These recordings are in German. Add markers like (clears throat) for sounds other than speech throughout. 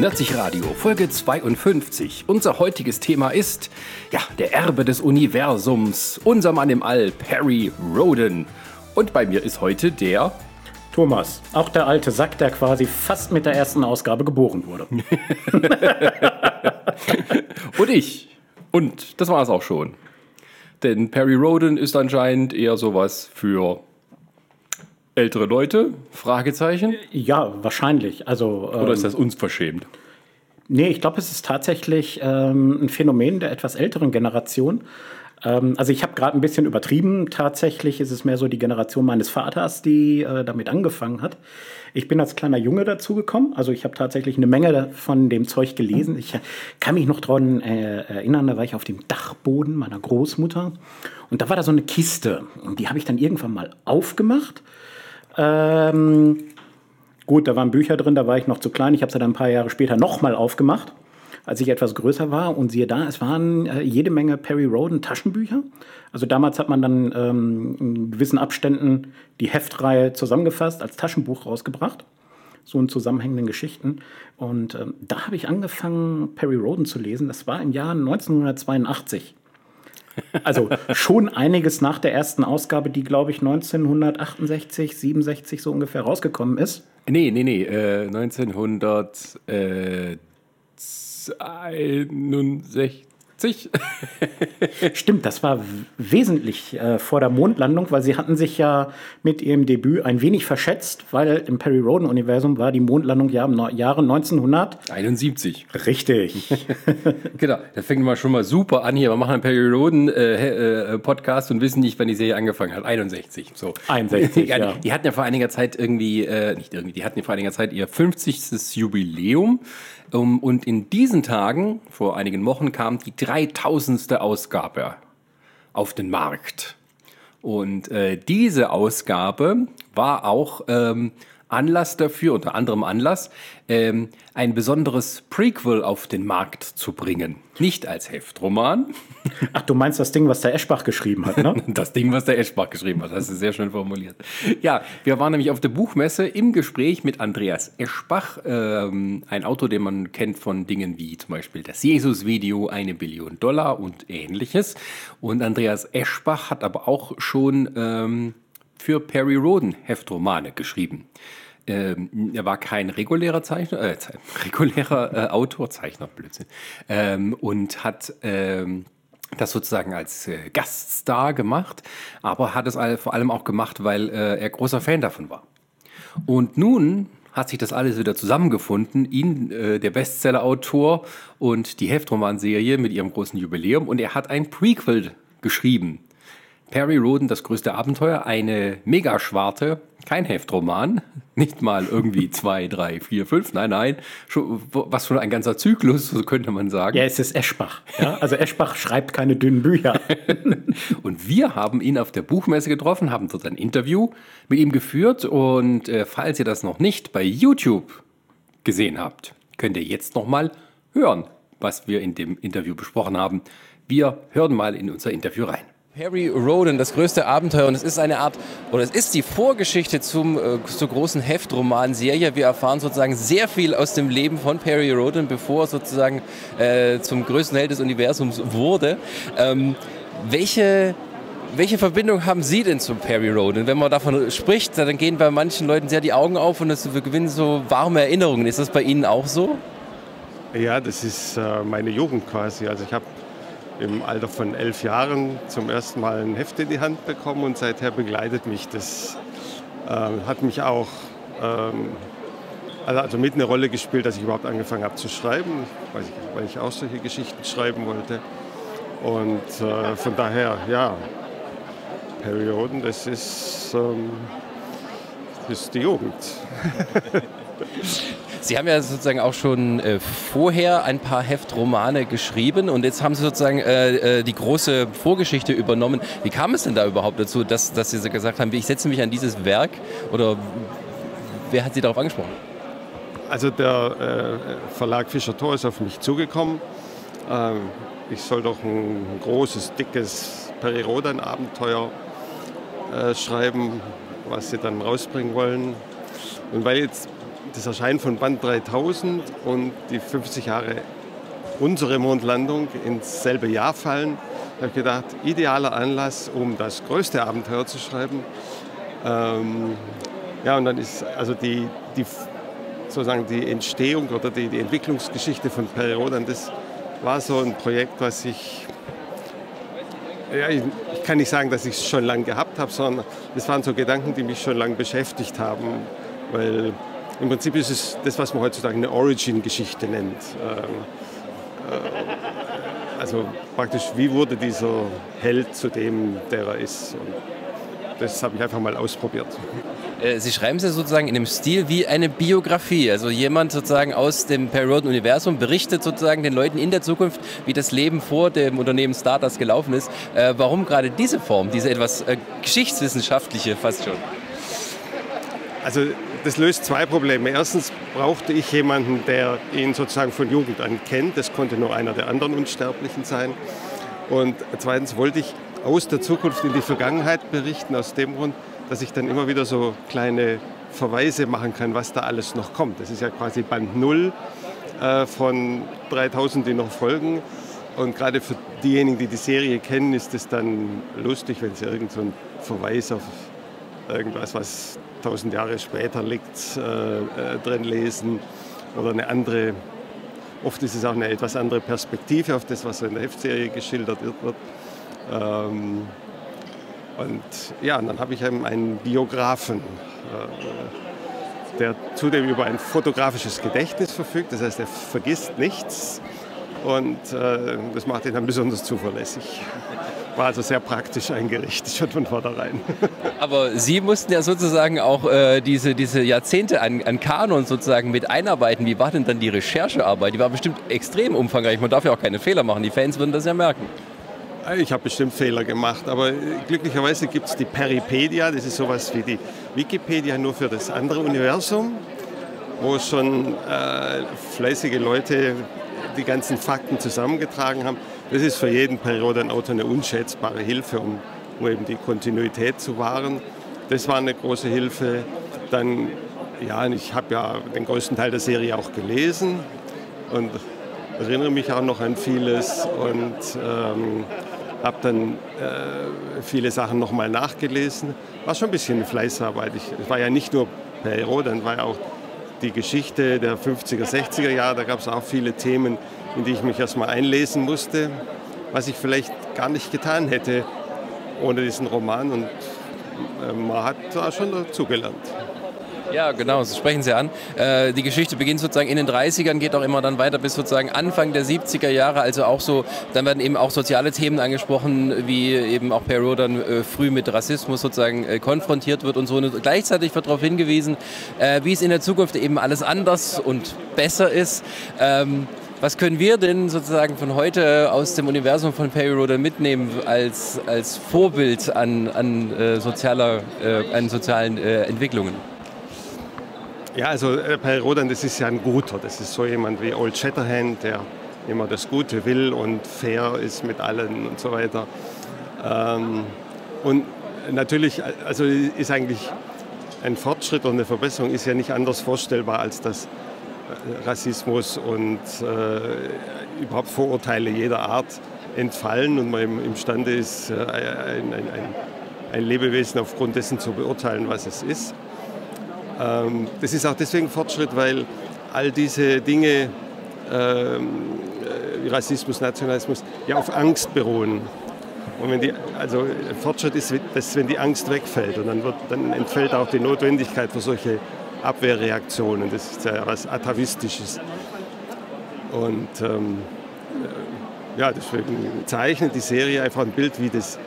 Nerdsich Radio, Folge 52. Unser heutiges Thema ist, ja, der Erbe des Universums, unser Mann im All, Perry Roden. Und bei mir ist heute der Thomas, auch der alte Sack, der quasi fast mit der ersten Ausgabe geboren wurde. (laughs) Und ich. Und das war es auch schon. Denn Perry Roden ist anscheinend eher sowas für ältere Leute? Fragezeichen. Ja, wahrscheinlich. Also, ähm, Oder ist das uns verschämt? Nee, ich glaube, es ist tatsächlich ähm, ein Phänomen der etwas älteren Generation. Ähm, also ich habe gerade ein bisschen übertrieben. Tatsächlich ist es mehr so die Generation meines Vaters, die äh, damit angefangen hat. Ich bin als kleiner Junge dazugekommen. Also ich habe tatsächlich eine Menge von dem Zeug gelesen. Ich kann mich noch daran äh, erinnern, da war ich auf dem Dachboden meiner Großmutter. Und da war da so eine Kiste. Und die habe ich dann irgendwann mal aufgemacht. Ähm, gut, da waren Bücher drin, da war ich noch zu klein. Ich habe sie dann ein paar Jahre später nochmal aufgemacht, als ich etwas größer war. Und siehe da, es waren äh, jede Menge Perry Roden Taschenbücher. Also damals hat man dann ähm, in gewissen Abständen die Heftreihe zusammengefasst, als Taschenbuch rausgebracht. So in zusammenhängenden Geschichten. Und ähm, da habe ich angefangen, Perry Roden zu lesen. Das war im Jahr 1982. Also schon einiges nach der ersten Ausgabe, die, glaube ich, 1968, 67 so ungefähr rausgekommen ist. Nee, nee, nee, äh, 1961. 1980. Stimmt, das war wesentlich äh, vor der Mondlandung, weil sie hatten sich ja mit ihrem Debüt ein wenig verschätzt, weil im Perry Roden-Universum war die Mondlandung ja im Jahre 1971. Richtig. (laughs) genau, das fängt mal schon mal super an hier. Wir machen einen Perry Roden-Podcast äh, äh, und wissen nicht, wann die Serie angefangen hat. 61. So. 61, (laughs) ja. Die, die hatten ja vor einiger Zeit irgendwie, äh, nicht irgendwie, die hatten ja vor einiger Zeit ihr 50. Jubiläum. Und in diesen Tagen, vor einigen Wochen, kam die 3000. Ausgabe auf den Markt. Und äh, diese Ausgabe war auch ähm, Anlass dafür, unter anderem Anlass, ähm, ein besonderes Prequel auf den Markt zu bringen. Nicht als Heftroman. (laughs) Ach, du meinst das Ding, was der Eschbach geschrieben hat, ne? (laughs) das Ding, was der Eschbach geschrieben hat. Das ist sehr schön formuliert. Ja, wir waren nämlich auf der Buchmesse im Gespräch mit Andreas Eschbach, ähm, ein Autor, den man kennt von Dingen wie zum Beispiel das Jesus-Video, eine Billion Dollar und ähnliches. Und Andreas Eschbach hat aber auch schon ähm, für Perry Roden Heftromane geschrieben. Ähm, er war kein regulärer Zeichner, äh, (laughs) regulärer äh, Autor, Zeichner, Blödsinn, ähm, und hat ähm, das sozusagen als äh, Gaststar gemacht, aber hat es vor allem auch gemacht, weil äh, er großer Fan davon war. Und nun hat sich das alles wieder zusammengefunden, ihn, äh, der Bestseller-Autor und die Heftromanserie mit ihrem großen Jubiläum und er hat ein Prequel geschrieben Perry Roden, das größte Abenteuer, eine Megaschwarte, kein Heftroman, nicht mal irgendwie (laughs) zwei, drei, vier, fünf, nein, nein, schon, was schon ein ganzer Zyklus, so könnte man sagen. Ja, es ist Eschbach. Ja? Also Eschbach schreibt keine dünnen Bücher. (laughs) und wir haben ihn auf der Buchmesse getroffen, haben dort ein Interview mit ihm geführt und äh, falls ihr das noch nicht bei YouTube gesehen habt, könnt ihr jetzt noch mal hören, was wir in dem Interview besprochen haben. Wir hören mal in unser Interview rein. Perry Roden, das größte Abenteuer. Und es ist eine Art, oder es ist die Vorgeschichte zum, äh, zur großen Heftromanserie. Wir erfahren sozusagen sehr viel aus dem Leben von Perry Roden, bevor er sozusagen äh, zum größten Held des Universums wurde. Ähm, welche welche Verbindung haben Sie denn zu Perry Roden? Wenn man davon spricht, dann gehen bei manchen Leuten sehr die Augen auf und es, gewinnen so warme Erinnerungen. Ist das bei Ihnen auch so? Ja, das ist äh, meine Jugend quasi. Also ich habe im Alter von elf Jahren zum ersten Mal ein Heft in die Hand bekommen und seither begleitet mich das. Äh, hat mich auch ähm, also, also mit eine Rolle gespielt, dass ich überhaupt angefangen habe zu schreiben, weil ich, auch solche Geschichten schreiben wollte. Und äh, von daher, ja, Perioden, das ist, ähm, das ist die Jugend. (laughs) Sie haben ja sozusagen auch schon äh, vorher ein paar Heftromane geschrieben und jetzt haben Sie sozusagen äh, äh, die große Vorgeschichte übernommen. Wie kam es denn da überhaupt dazu, dass, dass Sie gesagt haben, ich setze mich an dieses Werk oder wer hat Sie darauf angesprochen? Also der äh, Verlag Fischer Thor ist auf mich zugekommen. Ähm, ich soll doch ein großes, dickes Perirodan-Abenteuer äh, schreiben, was sie dann rausbringen wollen. Und weil jetzt das Erscheinen von Band 3000 und die 50 Jahre unsere Mondlandung ins selbe Jahr fallen. Habe ich gedacht, idealer Anlass, um das größte Abenteuer zu schreiben. Ähm, ja, und dann ist also die, die, sozusagen die Entstehung oder die, die Entwicklungsgeschichte von Perioden, das war so ein Projekt, was ich ja, ich, ich, kann nicht sagen, dass ich es schon lange gehabt habe, sondern das waren so Gedanken, die mich schon lange beschäftigt haben. Weil im Prinzip ist es das, was man heutzutage eine Origin-Geschichte nennt. Ähm, äh, also praktisch, wie wurde dieser Held zu dem, der er ist? Und das habe ich einfach mal ausprobiert. Äh, Sie schreiben es ja sozusagen in einem Stil wie eine Biografie. Also jemand sozusagen aus dem Perioden-Universum berichtet sozusagen den Leuten in der Zukunft, wie das Leben vor dem Unternehmen Stardust gelaufen ist. Äh, warum gerade diese Form, diese etwas geschichtswissenschaftliche fast schon? Also das löst zwei Probleme. Erstens brauchte ich jemanden, der ihn sozusagen von Jugend an kennt. Das konnte nur einer der anderen Unsterblichen sein. Und zweitens wollte ich aus der Zukunft in die Vergangenheit berichten, aus dem Grund, dass ich dann immer wieder so kleine Verweise machen kann, was da alles noch kommt. Das ist ja quasi Band 0 äh, von 3000, die noch folgen. Und gerade für diejenigen, die die Serie kennen, ist es dann lustig, wenn sie irgendeinen so Verweis auf irgendwas, was tausend Jahre später liegt, äh, äh, drin lesen oder eine andere, oft ist es auch eine etwas andere Perspektive auf das, was in der Heftserie geschildert wird. Ähm, und ja, und dann habe ich einen Biografen, äh, der zudem über ein fotografisches Gedächtnis verfügt. Das heißt, er vergisst nichts und äh, das macht ihn dann besonders zuverlässig. War also sehr praktisch eingerichtet, schon von vornherein. (laughs) Aber Sie mussten ja sozusagen auch äh, diese, diese Jahrzehnte an, an Kanon sozusagen mit einarbeiten. Wie war denn dann die Recherchearbeit? Die war bestimmt extrem umfangreich. Man darf ja auch keine Fehler machen. Die Fans würden das ja merken. Ich habe bestimmt Fehler gemacht, aber glücklicherweise gibt es die Peripedia, das ist sowas wie die Wikipedia nur für das andere Universum, wo schon äh, fleißige Leute die ganzen Fakten zusammengetragen haben. Das ist für jeden Periodenautor eine unschätzbare Hilfe, um, um eben die Kontinuität zu wahren. Das war eine große Hilfe. Dann, ja, ich habe ja den größten Teil der Serie auch gelesen und erinnere mich auch noch an vieles und ähm, habe dann äh, viele Sachen nochmal nachgelesen. War schon ein bisschen Fleißarbeit. Es war ja nicht nur Perro, dann war ja auch die Geschichte der 50er, 60er Jahre. Da gab es auch viele Themen, in die ich mich erstmal einlesen musste, was ich vielleicht gar nicht getan hätte ohne diesen Roman. Und äh, man hat da schon dazugelernt. Ja, genau, das sprechen Sie an. Äh, die Geschichte beginnt sozusagen in den 30ern, geht auch immer dann weiter bis sozusagen Anfang der 70er Jahre. Also auch so, dann werden eben auch soziale Themen angesprochen, wie eben auch Perrault dann äh, früh mit Rassismus sozusagen äh, konfrontiert wird und so. Und gleichzeitig wird darauf hingewiesen, äh, wie es in der Zukunft eben alles anders und besser ist. Ähm, was können wir denn sozusagen von heute aus dem Universum von Perry Roder mitnehmen als, als Vorbild an, an, äh, sozialer, äh, an sozialen äh, Entwicklungen? Ja, also äh, Perry Rodan, das ist ja ein Guter. Das ist so jemand wie Old Shatterhand, der immer das Gute will und fair ist mit allen und so weiter. Ähm, und natürlich, also ist eigentlich ein Fortschritt und eine Verbesserung ist ja nicht anders vorstellbar, als dass äh, Rassismus und äh, überhaupt Vorurteile jeder Art entfallen und man imstande ist, äh, ein, ein, ein, ein Lebewesen aufgrund dessen zu beurteilen, was es ist. Ähm, das ist auch deswegen Fortschritt, weil all diese Dinge ähm, wie Rassismus, Nationalismus ja auf Angst beruhen. Und wenn die, also Fortschritt ist, dass wenn die Angst wegfällt und dann, wird, dann entfällt auch die Notwendigkeit für solche Abwehrreaktionen. Das ist ja was Atavistisches. Und ähm, ja, deswegen zeichnet die Serie einfach ein Bild, wie das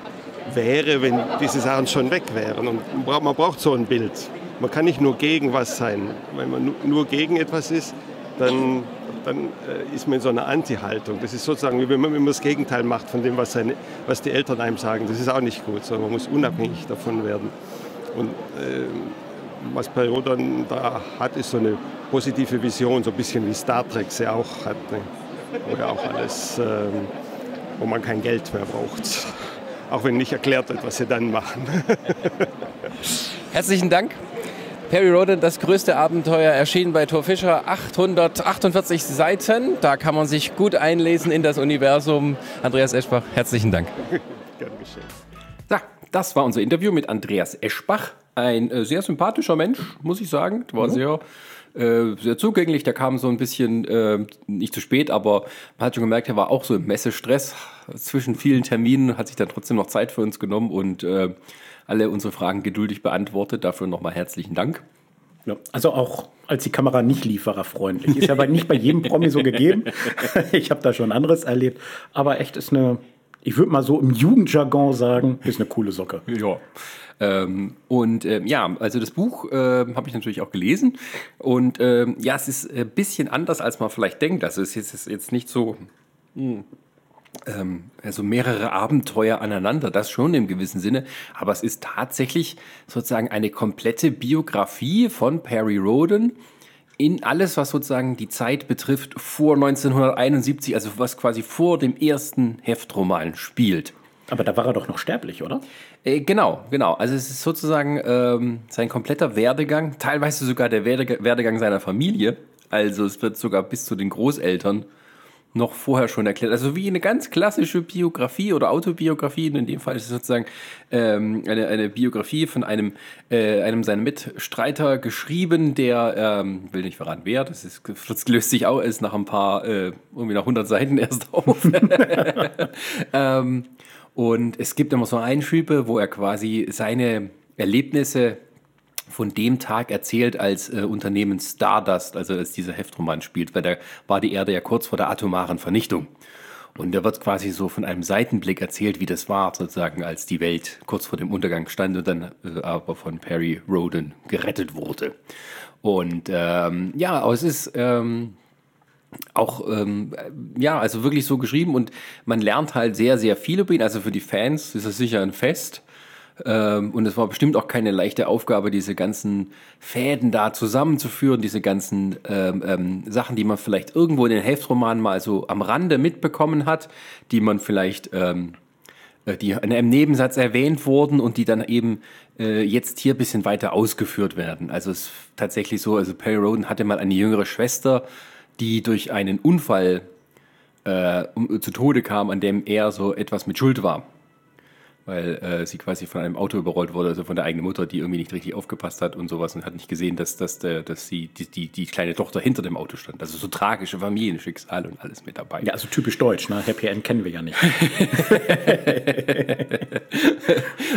wäre, wenn diese Sachen schon weg wären. Und man braucht so ein Bild. Man kann nicht nur gegen was sein. Wenn man nur gegen etwas ist, dann, dann äh, ist man in so einer Anti-Haltung. Das ist sozusagen, wie wenn man immer das Gegenteil macht von dem, was, seine, was die Eltern einem sagen. Das ist auch nicht gut, sondern man muss unabhängig davon werden. Und äh, was Perot dann da hat, ist so eine positive Vision, so ein bisschen wie Star Trek sie auch hat. Ne? Wo ja auch alles, äh, wo man kein Geld mehr braucht. Auch wenn nicht erklärt wird, was sie dann machen. (laughs) Herzlichen Dank. Perry Roden, das größte Abenteuer, erschienen bei Thor Fischer, 848 Seiten. Da kann man sich gut einlesen in das Universum. Andreas Eschbach, herzlichen Dank. (laughs) Gern geschehen. So, das war unser Interview mit Andreas Eschbach. Ein äh, sehr sympathischer Mensch, muss ich sagen. War mhm. sehr äh, sehr zugänglich. Der kam so ein bisschen äh, nicht zu spät, aber man hat schon gemerkt, er war auch so im Messestress zwischen vielen Terminen, hat sich dann trotzdem noch Zeit für uns genommen und äh, alle unsere Fragen geduldig beantwortet. Dafür nochmal herzlichen Dank. Ja, also auch als die Kamera nicht lief, war er freundlich. Ist ja nicht bei jedem Promi so gegeben. (laughs) ich habe da schon anderes erlebt. Aber echt ist eine, ich würde mal so im Jugendjargon sagen, ist eine coole Socke. Ja. Ähm, und ähm, ja, also das Buch äh, habe ich natürlich auch gelesen. Und ähm, ja, es ist ein bisschen anders, als man vielleicht denkt. Also es ist jetzt nicht so. Mh, hm, also mehrere Abenteuer aneinander, das schon im gewissen Sinne, aber es ist tatsächlich sozusagen eine komplette Biografie von Perry Roden in alles, was sozusagen die Zeit betrifft, vor 1971, also was quasi vor dem ersten Heftroman spielt. Aber da war er doch noch sterblich, oder? Äh, genau, genau. Also es ist sozusagen ähm, sein kompletter Werdegang, teilweise sogar der Werdegang seiner Familie. Also es wird sogar bis zu den Großeltern noch vorher schon erklärt. Also wie eine ganz klassische Biografie oder Autobiografie. In dem Fall ist es sozusagen ähm, eine, eine Biografie von einem, äh, einem seiner Mitstreiter geschrieben, der, ähm, will nicht verraten wer, das, ist, das löst sich auch erst nach ein paar, äh, irgendwie nach 100 Seiten erst (laughs) auf. ähm, und es gibt immer so Einschübe, wo er quasi seine Erlebnisse von dem Tag erzählt, als äh, Unternehmen Stardust, also als dieser Heftroman spielt, weil da war die Erde ja kurz vor der atomaren Vernichtung. Und da wird quasi so von einem Seitenblick erzählt, wie das war, sozusagen, als die Welt kurz vor dem Untergang stand und dann äh, aber von Perry Roden gerettet wurde. Und ähm, ja, aber es ist ähm, auch, ähm, ja, also wirklich so geschrieben und man lernt halt sehr, sehr viel über ihn. Also für die Fans ist es sicher ein Fest. Ähm, und es war bestimmt auch keine leichte Aufgabe, diese ganzen Fäden da zusammenzuführen, diese ganzen ähm, ähm, Sachen, die man vielleicht irgendwo in den Heftromanen mal so am Rande mitbekommen hat, die man vielleicht, ähm, äh, die in einem Nebensatz erwähnt wurden und die dann eben äh, jetzt hier ein bisschen weiter ausgeführt werden. Also es ist tatsächlich so, also Perry Roden hatte mal eine jüngere Schwester, die durch einen Unfall äh, zu Tode kam, an dem er so etwas mit Schuld war weil äh, sie quasi von einem Auto überrollt wurde, also von der eigenen Mutter, die irgendwie nicht richtig aufgepasst hat und sowas und hat nicht gesehen, dass, dass, dass sie, die, die, die kleine Tochter hinter dem Auto stand. Also so tragische Familienschicksale und alles mit dabei. Ja, also typisch deutsch, ne? Happy End kennen wir ja nicht. (laughs)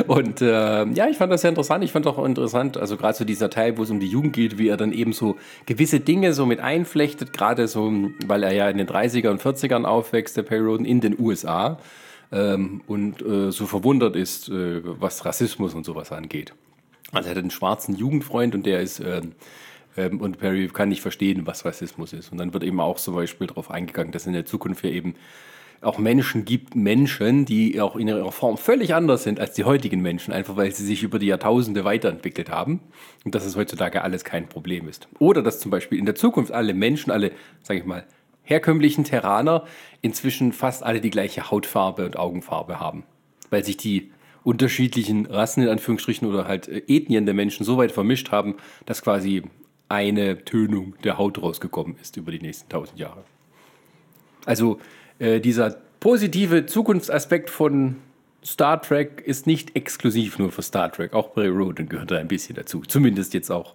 und äh, ja, ich fand das sehr interessant. Ich fand auch interessant, also gerade so dieser Teil, wo es um die Jugend geht, wie er dann eben so gewisse Dinge so mit einflechtet, gerade so, weil er ja in den 30er und 40ern aufwächst, der Perry Roden, in den USA ähm, und äh, so verwundert ist, äh, was Rassismus und sowas angeht. Also er hat einen schwarzen Jugendfreund und der ist ähm, und Perry kann nicht verstehen, was Rassismus ist. Und dann wird eben auch zum Beispiel darauf eingegangen, dass in der Zukunft ja eben auch Menschen gibt, Menschen, die auch in ihrer Form völlig anders sind als die heutigen Menschen, einfach weil sie sich über die Jahrtausende weiterentwickelt haben und dass es heutzutage alles kein Problem ist. Oder dass zum Beispiel in der Zukunft alle Menschen, alle, sage ich mal, herkömmlichen Terraner inzwischen fast alle die gleiche Hautfarbe und Augenfarbe haben, weil sich die unterschiedlichen Rassen in Anführungsstrichen oder halt äh, Ethnien der Menschen so weit vermischt haben, dass quasi eine Tönung der Haut rausgekommen ist über die nächsten tausend Jahre. Also äh, dieser positive Zukunftsaspekt von Star Trek ist nicht exklusiv nur für Star Trek. Auch Bray Roden gehört da ein bisschen dazu. Zumindest jetzt auch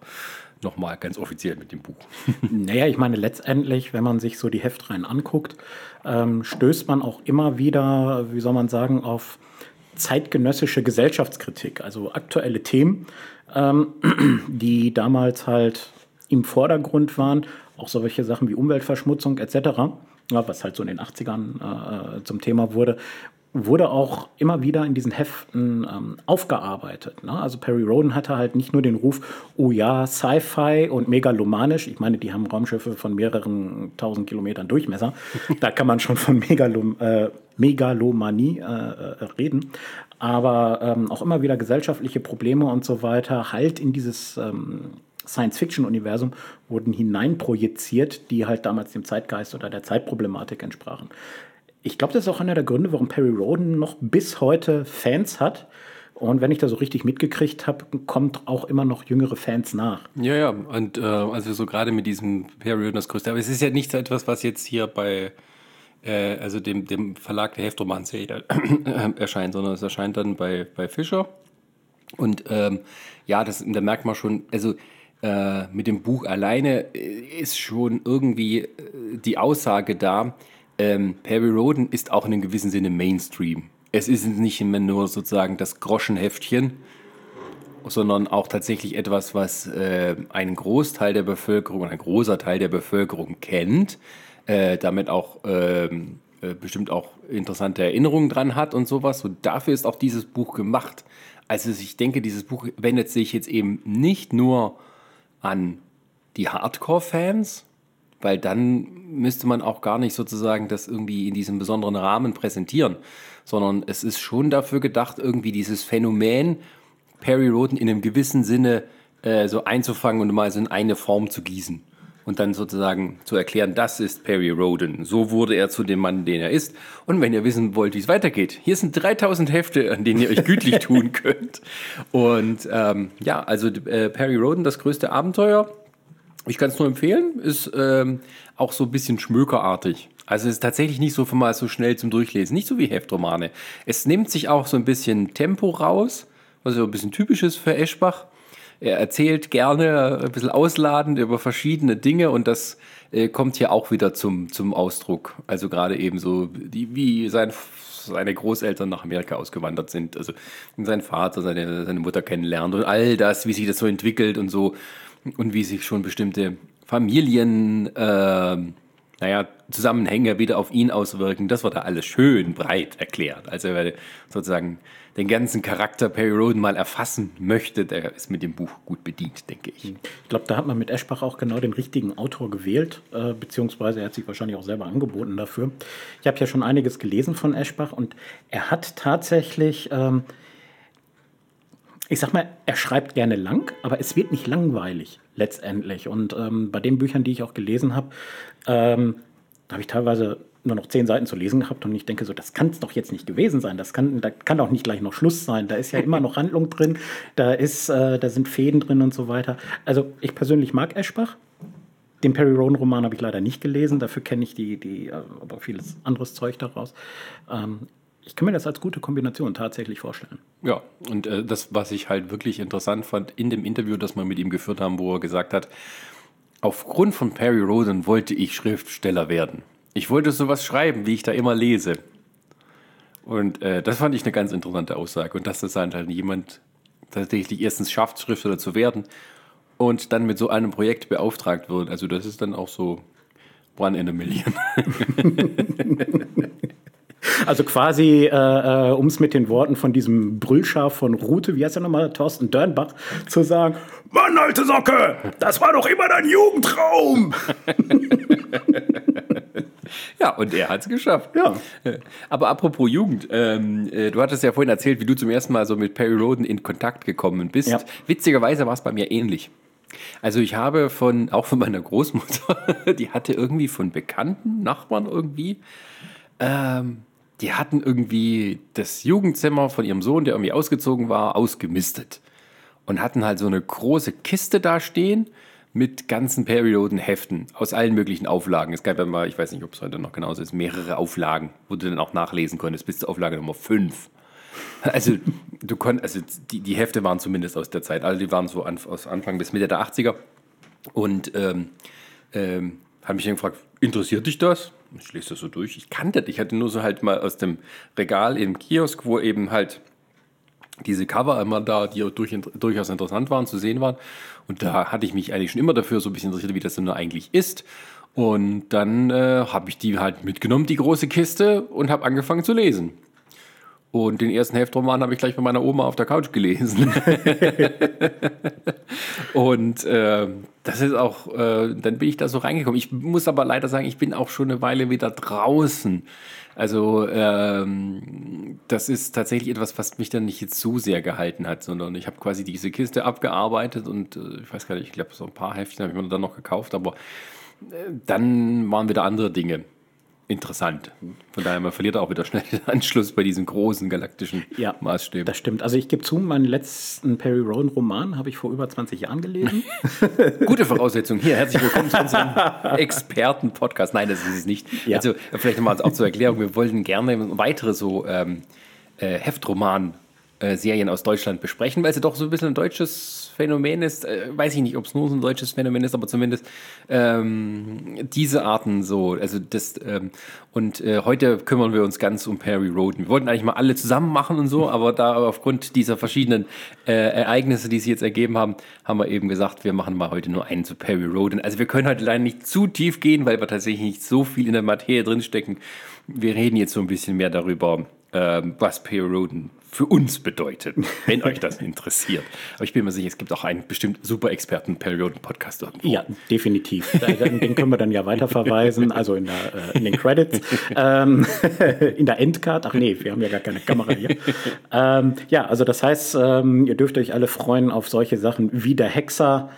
nochmal ganz offiziell mit dem Buch. (laughs) naja, ich meine, letztendlich, wenn man sich so die Heftreihen anguckt, ähm, stößt man auch immer wieder, wie soll man sagen, auf zeitgenössische Gesellschaftskritik, also aktuelle Themen, ähm, (clears throat) die damals halt im Vordergrund waren, auch solche Sachen wie Umweltverschmutzung etc., was halt so in den 80ern äh, zum Thema wurde, wurde auch immer wieder in diesen Heften ähm, aufgearbeitet. Ne? Also Perry Roden hatte halt nicht nur den Ruf, oh ja, Sci-Fi und megalomanisch. Ich meine, die haben Raumschiffe von mehreren tausend Kilometern Durchmesser. (laughs) da kann man schon von Megalom äh, Megalomanie äh, äh, reden. Aber ähm, auch immer wieder gesellschaftliche Probleme und so weiter halt in dieses ähm, Science-Fiction-Universum wurden hineinprojiziert, die halt damals dem Zeitgeist oder der Zeitproblematik entsprachen ich glaube, das ist auch einer der Gründe, warum Perry Roden noch bis heute Fans hat Und wenn ich da so richtig mitgekriegt habe, kommt auch immer noch jüngere Fans nach. Ja, ja, und äh, also so gerade mit diesem Period das Größte. Aber es ist ja nicht so etwas, was jetzt hier bei äh, also dem, dem Verlag der Heftromanserie äh, erscheint, sondern es erscheint dann bei, bei Fischer. Und ähm, ja, das, da merkt man schon, also äh, mit dem Buch alleine äh, ist schon irgendwie äh, die Aussage da, ähm, Perry Roden ist auch in einem gewissen Sinne Mainstream. Es ist nicht immer nur sozusagen das Groschenheftchen, sondern auch tatsächlich etwas, was äh, einen Großteil der Bevölkerung, ein großer Teil der Bevölkerung kennt, äh, damit auch ähm, äh, bestimmt auch interessante Erinnerungen dran hat und sowas. Und dafür ist auch dieses Buch gemacht. Also ich denke, dieses Buch wendet sich jetzt eben nicht nur an die Hardcore-Fans, weil dann müsste man auch gar nicht sozusagen das irgendwie in diesem besonderen Rahmen präsentieren, sondern es ist schon dafür gedacht, irgendwie dieses Phänomen Perry Roden in einem gewissen Sinne äh, so einzufangen und mal so in eine Form zu gießen und dann sozusagen zu erklären, das ist Perry Roden. So wurde er zu dem Mann, den er ist. Und wenn ihr wissen wollt, wie es weitergeht, hier sind 3000 Hefte, an denen ihr euch gütlich tun (laughs) könnt. Und ähm, ja, also äh, Perry Roden, das größte Abenteuer. Ich kann es nur empfehlen, ist ähm, auch so ein bisschen schmökerartig. Also es ist tatsächlich nicht so mal so schnell zum Durchlesen, nicht so wie Heftromane. Es nimmt sich auch so ein bisschen Tempo raus, was ja ein bisschen typisch ist für Eschbach. Er erzählt gerne ein bisschen ausladend über verschiedene Dinge und das äh, kommt hier auch wieder zum, zum Ausdruck. Also gerade eben so, die, wie sein, seine Großeltern nach Amerika ausgewandert sind, also sein Vater, seine, seine Mutter kennenlernt und all das, wie sich das so entwickelt und so und wie sich schon bestimmte Familien, äh, naja, Zusammenhänge wieder auf ihn auswirken. Das wird da alles schön breit erklärt. Also wer sozusagen den ganzen Charakter Perry Roden mal erfassen möchte, der ist mit dem Buch gut bedient, denke ich. Ich glaube, da hat man mit Eschbach auch genau den richtigen Autor gewählt, äh, beziehungsweise er hat sich wahrscheinlich auch selber angeboten dafür. Ich habe ja schon einiges gelesen von Eschbach und er hat tatsächlich... Ähm, ich sag mal, er schreibt gerne lang, aber es wird nicht langweilig letztendlich. Und ähm, bei den Büchern, die ich auch gelesen habe, ähm, habe ich teilweise nur noch zehn Seiten zu lesen gehabt und ich denke so, das kann es doch jetzt nicht gewesen sein. Das kann, da kann doch nicht gleich noch Schluss sein. Da ist ja immer noch Handlung drin, da ist, äh, da sind Fäden drin und so weiter. Also ich persönlich mag Eschbach. Den Perry Rowan Roman habe ich leider nicht gelesen. Dafür kenne ich die, die, äh, aber vieles anderes Zeug daraus. Ähm, ich kann mir das als gute Kombination tatsächlich vorstellen. Ja, und äh, das, was ich halt wirklich interessant fand in dem Interview, das wir mit ihm geführt haben, wo er gesagt hat, aufgrund von Perry Roden wollte ich Schriftsteller werden. Ich wollte sowas schreiben, wie ich da immer lese. Und äh, das fand ich eine ganz interessante Aussage. Und dass das halt jemand tatsächlich erstens schafft, Schriftsteller zu werden und dann mit so einem Projekt beauftragt wird. Also das ist dann auch so one in a million. (laughs) (laughs) Also quasi, äh, äh um es mit den Worten von diesem Brüllschaf von Rute, wie heißt er nochmal, Thorsten Dörnbach, zu sagen, Mann, alte Socke, das war doch immer dein Jugendtraum. (laughs) Ja, und er hat es geschafft. Ja. Aber apropos Jugend, ähm, äh, du hattest ja vorhin erzählt, wie du zum ersten Mal so mit Perry Roden in Kontakt gekommen bist. Ja. Witzigerweise war es bei mir ähnlich. Also ich habe von, auch von meiner Großmutter, (laughs) die hatte irgendwie von Bekannten, Nachbarn irgendwie, ähm, die hatten irgendwie das Jugendzimmer von ihrem Sohn, der irgendwie ausgezogen war, ausgemistet. Und hatten halt so eine große Kiste da stehen mit ganzen Periodenheften aus allen möglichen Auflagen. Es gab ja mal, ich weiß nicht, ob es heute noch genauso ist, mehrere Auflagen, wo du dann auch nachlesen konntest, bis zur Auflage Nummer 5. Also, du konntest, also die, die Hefte waren zumindest aus der Zeit, also die waren so an, aus Anfang bis Mitte der 80er. Und ähm, ähm, habe mich dann gefragt, interessiert dich das? Ich lese das so durch. Ich kannte das. Ich hatte nur so halt mal aus dem Regal im Kiosk, wo eben halt diese Cover immer da, die durch, durchaus interessant waren, zu sehen waren. Und da hatte ich mich eigentlich schon immer dafür so ein bisschen interessiert, wie das denn eigentlich ist. Und dann äh, habe ich die halt mitgenommen, die große Kiste, und habe angefangen zu lesen. Und den ersten Heftroman habe ich gleich bei meiner Oma auf der Couch gelesen. (laughs) und äh, das ist auch, äh, dann bin ich da so reingekommen. Ich muss aber leider sagen, ich bin auch schon eine Weile wieder draußen. Also ähm, das ist tatsächlich etwas, was mich dann nicht jetzt so sehr gehalten hat, sondern ich habe quasi diese Kiste abgearbeitet und äh, ich weiß gar nicht, ich glaube so ein paar Heftchen habe ich mir dann noch gekauft, aber äh, dann waren wieder andere Dinge interessant. Von daher, man verliert auch wieder schnell den Anschluss bei diesen großen galaktischen Ja, Maßstäben. das stimmt. Also ich gebe zu, meinen letzten Perry Roden-Roman habe ich vor über 20 Jahren gelesen. (laughs) Gute Voraussetzung. Hier, herzlich willkommen zu unserem Experten-Podcast. Nein, das ist es nicht. Ja. Also, vielleicht nochmal auch zur Erklärung. Wir wollten gerne weitere so ähm, äh, Heftroman-Serien aus Deutschland besprechen, weil es ja doch so ein bisschen ein deutsches Phänomen ist. Äh, weiß ich nicht, ob es nur so ein deutsches Phänomen ist, aber zumindest ähm, diese Arten so. Also das, ähm, und äh, heute kümmern wir uns ganz um Perry Roden. Wir wollten eigentlich mal alle zusammen machen und so, (laughs) aber da aufgrund dieser verschiedenen äh, Ereignisse, die sich jetzt ergeben haben, haben wir eben gesagt, wir machen mal heute nur einen zu Perry Roden. Also wir können heute leider nicht zu tief gehen, weil wir tatsächlich nicht so viel in der Materie drinstecken. Wir reden jetzt so ein bisschen mehr darüber, ähm, was Perry Roden für uns bedeutet, wenn euch (laughs) das interessiert. Aber ich bin mir sicher, es gibt auch einen bestimmt super Experten Perry Roden Podcast irgendwo. Ja, definitiv. Den können wir dann ja weiterverweisen, also in, der, äh, in den Credits. Ähm, (laughs) in der Endcard. Ach nee, wir haben ja gar keine Kamera hier. Ähm, ja, also das heißt, ähm, ihr dürft euch alle freuen auf solche Sachen wie der Hexer,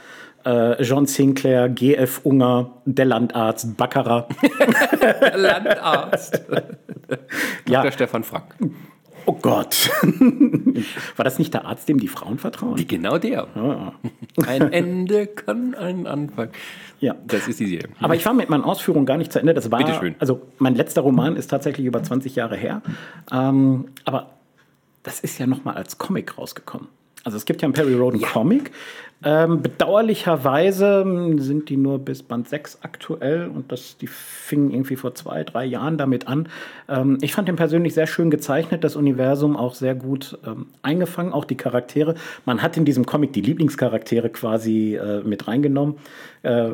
äh, John Sinclair, GF Unger, der Landarzt, Baccarat. (laughs) Landarzt. Ja. Dr. Stefan Frank. Oh Gott. (laughs) War das nicht der Arzt, dem die Frauen vertrauen? Die, genau der. Ein Ende kann ein Anfang. Ja. Das ist die Serie. Aber ich war mit meinen Ausführungen gar nicht zu Ende. Das war, Bitteschön. also mein letzter Roman ist tatsächlich über 20 Jahre her. Ähm, aber das ist ja noch mal als Comic rausgekommen. Also es gibt ja einen Perry Roden Comic. Ähm, bedauerlicherweise ähm, sind die nur bis Band 6 aktuell und das, die fingen irgendwie vor zwei, drei Jahren damit an. Ähm, ich fand den persönlich sehr schön gezeichnet, das Universum auch sehr gut ähm, eingefangen, auch die Charaktere. Man hat in diesem Comic die Lieblingscharaktere quasi äh, mit reingenommen. Äh,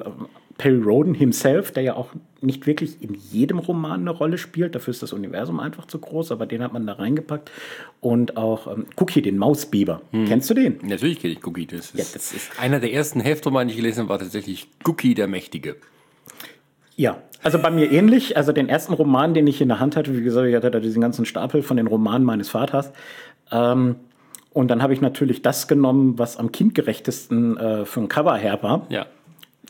Perry Roden himself, der ja auch nicht wirklich in jedem Roman eine Rolle spielt, dafür ist das Universum einfach zu groß, aber den hat man da reingepackt. Und auch ähm, Cookie, den Mausbiber. Kennst du den? Natürlich kenne ich Cookie. Das ist, Ja, das ist- einer der ersten Heftromane, die ich gelesen habe, war tatsächlich Cookie der Mächtige. Ja, also bei mir ähnlich. Also den ersten Roman, den ich in der Hand hatte, wie gesagt, ich hatte da diesen ganzen Stapel von den Romanen meines Vaters. Ähm, und dann habe ich natürlich das genommen, was am kindgerechtesten äh, für ein Cover her war. Ja.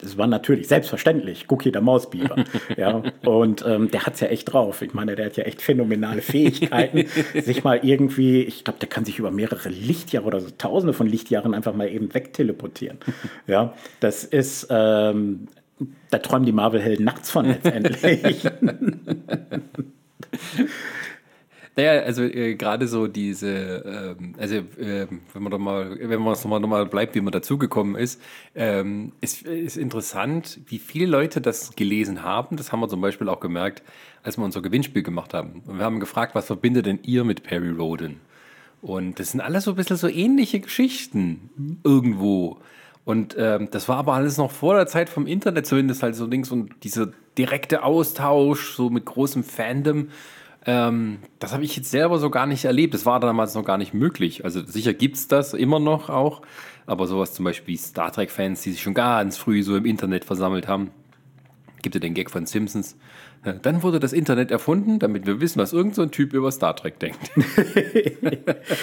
Das war natürlich, selbstverständlich, Cookie der Mausbiber. (laughs) ja, und ähm, der hat's ja echt drauf. Ich meine, der hat ja echt phänomenale Fähigkeiten, (laughs) sich mal irgendwie, ich glaube, der kann sich über mehrere Lichtjahre oder so tausende von Lichtjahren einfach mal eben wegteleportieren. (laughs) Ja, das ist, ähm, da träumen die Marvel-Helden nachts von letztendlich. Naja, also äh, gerade so diese, ähm, also ähm, wenn man doch mal, wenn man es nochmal noch mal bleibt, wie man dazugekommen ist, ähm, ist, ist interessant, wie viele Leute das gelesen haben. Das haben wir zum Beispiel auch gemerkt, als wir unser Gewinnspiel gemacht haben. Und wir haben gefragt, was verbindet denn ihr mit Perry Roden? Und das sind alles so ein bisschen so ähnliche Geschichten irgendwo. Und ähm, das war aber alles noch vor der Zeit vom Internet, zumindest halt so Dings und dieser direkte Austausch, so mit großem Fandom. Ähm, das habe ich jetzt selber so gar nicht erlebt. Das war damals noch gar nicht möglich. Also sicher gibt es das immer noch auch. Aber sowas zum Beispiel Star Trek-Fans, die sich schon ganz früh so im Internet versammelt haben. Gibt ja den Gag von Simpsons. Dann wurde das Internet erfunden, damit wir wissen, was irgendein so Typ über Star Trek denkt. (laughs)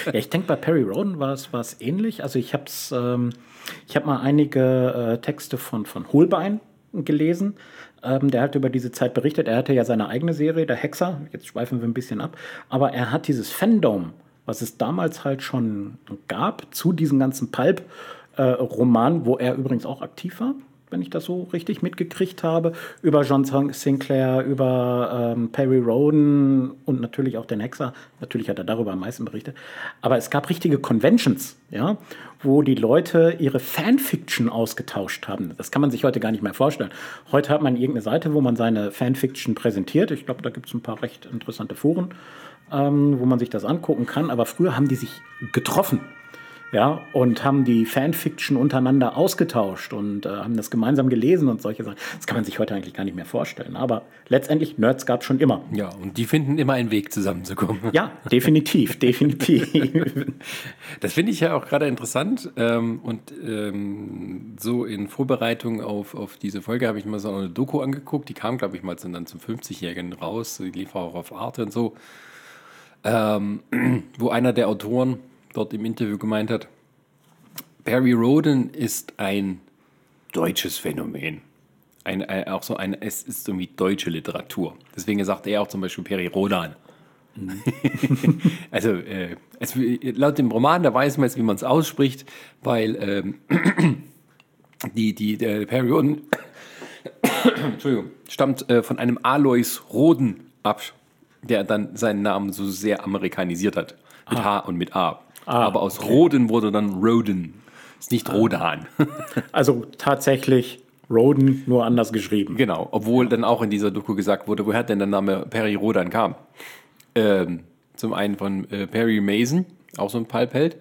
Ja, ich denke, bei Perry Roden war es ähnlich. Also ich habe ähm, ich hab mal einige äh, Texte von, von Holbein gelesen. Ähm, der hat über diese Zeit berichtet. Er hatte ja seine eigene Serie, der Hexer. Jetzt schweifen wir ein bisschen ab. Aber er hat dieses Fandom, was es damals halt schon gab, zu diesem ganzen Pulp-Roman, wo er übrigens auch aktiv war wenn ich das so richtig mitgekriegt habe, über John Sinclair, über ähm, Perry Roden und natürlich auch den Hexer. Natürlich hat er darüber am meisten berichtet. Aber es gab richtige Conventions, ja, wo die Leute ihre Fanfiction ausgetauscht haben. Das kann man sich heute gar nicht mehr vorstellen. Heute hat man irgendeine Seite, wo man seine Fanfiction präsentiert. Ich glaube, da gibt es ein paar recht interessante Foren, ähm, wo man sich das angucken kann. Aber früher haben die sich getroffen ja, und haben die Fanfiction untereinander ausgetauscht und äh, haben das gemeinsam gelesen und solche Sachen. Das kann man sich heute eigentlich gar nicht mehr vorstellen. Aber letztendlich, Nerds gab es schon immer. Ja, und die finden immer einen Weg zusammenzukommen. Ja, definitiv, (laughs) definitiv. Das finde ich ja auch gerade interessant. Ähm, und ähm, so in Vorbereitung auf, auf diese Folge habe ich mir so eine Doku angeguckt. Die kam, glaube ich, mal so dann zum 50-Jährigen raus. Die lief auch auf Arte und so. Ähm, (clears throat) wo einer der Autoren dort im Interview gemeint hat, Barry Roden ist ein deutsches Phänomen. ein, ein, auch so ein, es ist irgendwie deutsche Literatur. Deswegen sagt er auch zum Beispiel Peri Rodan. Mhm. also, äh, es, laut dem Roman, da weiß man jetzt, wie man es ausspricht, weil ähm, die, die, der Peri Rodan Entschuldigung, stammt äh, von einem Alois Roden ab, der dann seinen Namen so sehr amerikanisiert hat. Mit ah. H und mit A. Ah, Aber aus okay. Roden wurde dann Roden. Ist nicht ah. Rodan. (laughs) also tatsächlich Roden, nur anders geschrieben. Genau, obwohl dann auch in dieser Doku gesagt wurde, woher denn der Name Perry Rodan kam. Ähm, zum einen von äh, Perry Mason, auch so ein Palpheld.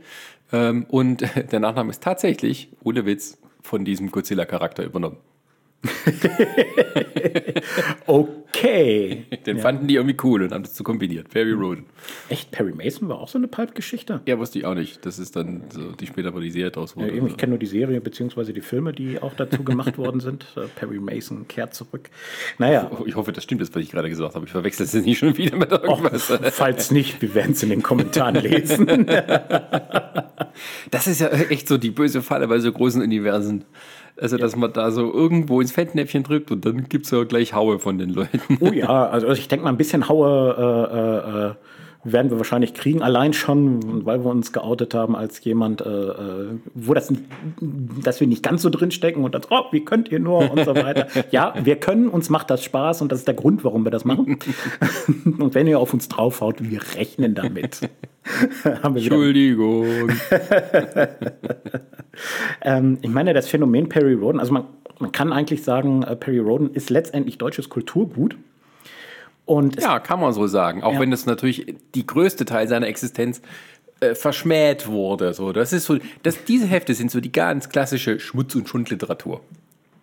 Ähm, und (laughs) der Nachname ist tatsächlich, ohne Witz, von diesem Godzilla-Charakter übernommen. (laughs) okay. Den ja. fanden die irgendwie cool und haben das so kombiniert. Perry Roden. Echt? Perry Mason war auch so eine Pulp-Geschichte? Ja, wusste ich auch nicht. Das ist dann so, die später mal die Serie draus wurde. Ja, ich kenne nur die Serie bzw. die Filme, die auch dazu gemacht worden sind. Äh, Perry Mason kehrt zurück. Naja. Ich hoffe, das stimmt, das, was ich gerade gesagt habe. Ich verwechsel es nicht schon wieder mit irgendwas. Och, falls nicht, wir werden es in den Kommentaren lesen. (laughs) das ist ja echt so die böse Falle bei so großen Universen. Also, dass man da so irgendwo ins Fettnäpfchen drückt und dann gibt es ja gleich Haue von den Leuten. Oh ja, also ich denke mal, ein bisschen Haue äh, äh, werden wir wahrscheinlich kriegen, allein schon, weil wir uns geoutet haben als jemand, äh, äh wo das, dass wir nicht ganz so drinstecken und dann, oh, wie könnt ihr nur und so weiter. (laughs) ja, wir können, uns macht das Spaß und das ist der Grund, warum wir das machen. (laughs) und wenn ihr auf uns draufhaut, wir rechnen damit. (laughs) Entschuldigung. ähm, ich meine, das Phänomen Perry Roden, also man, man kann eigentlich sagen, äh, Perry Roden ist letztendlich deutsches Kulturgut. Und ja, kann man so sagen. Auch ja. wenn das natürlich die größte Teil seiner Existenz äh, verschmäht wurde. So, das ist so, das, diese Hefte sind so die ganz klassische Schmutz- und Schundliteratur.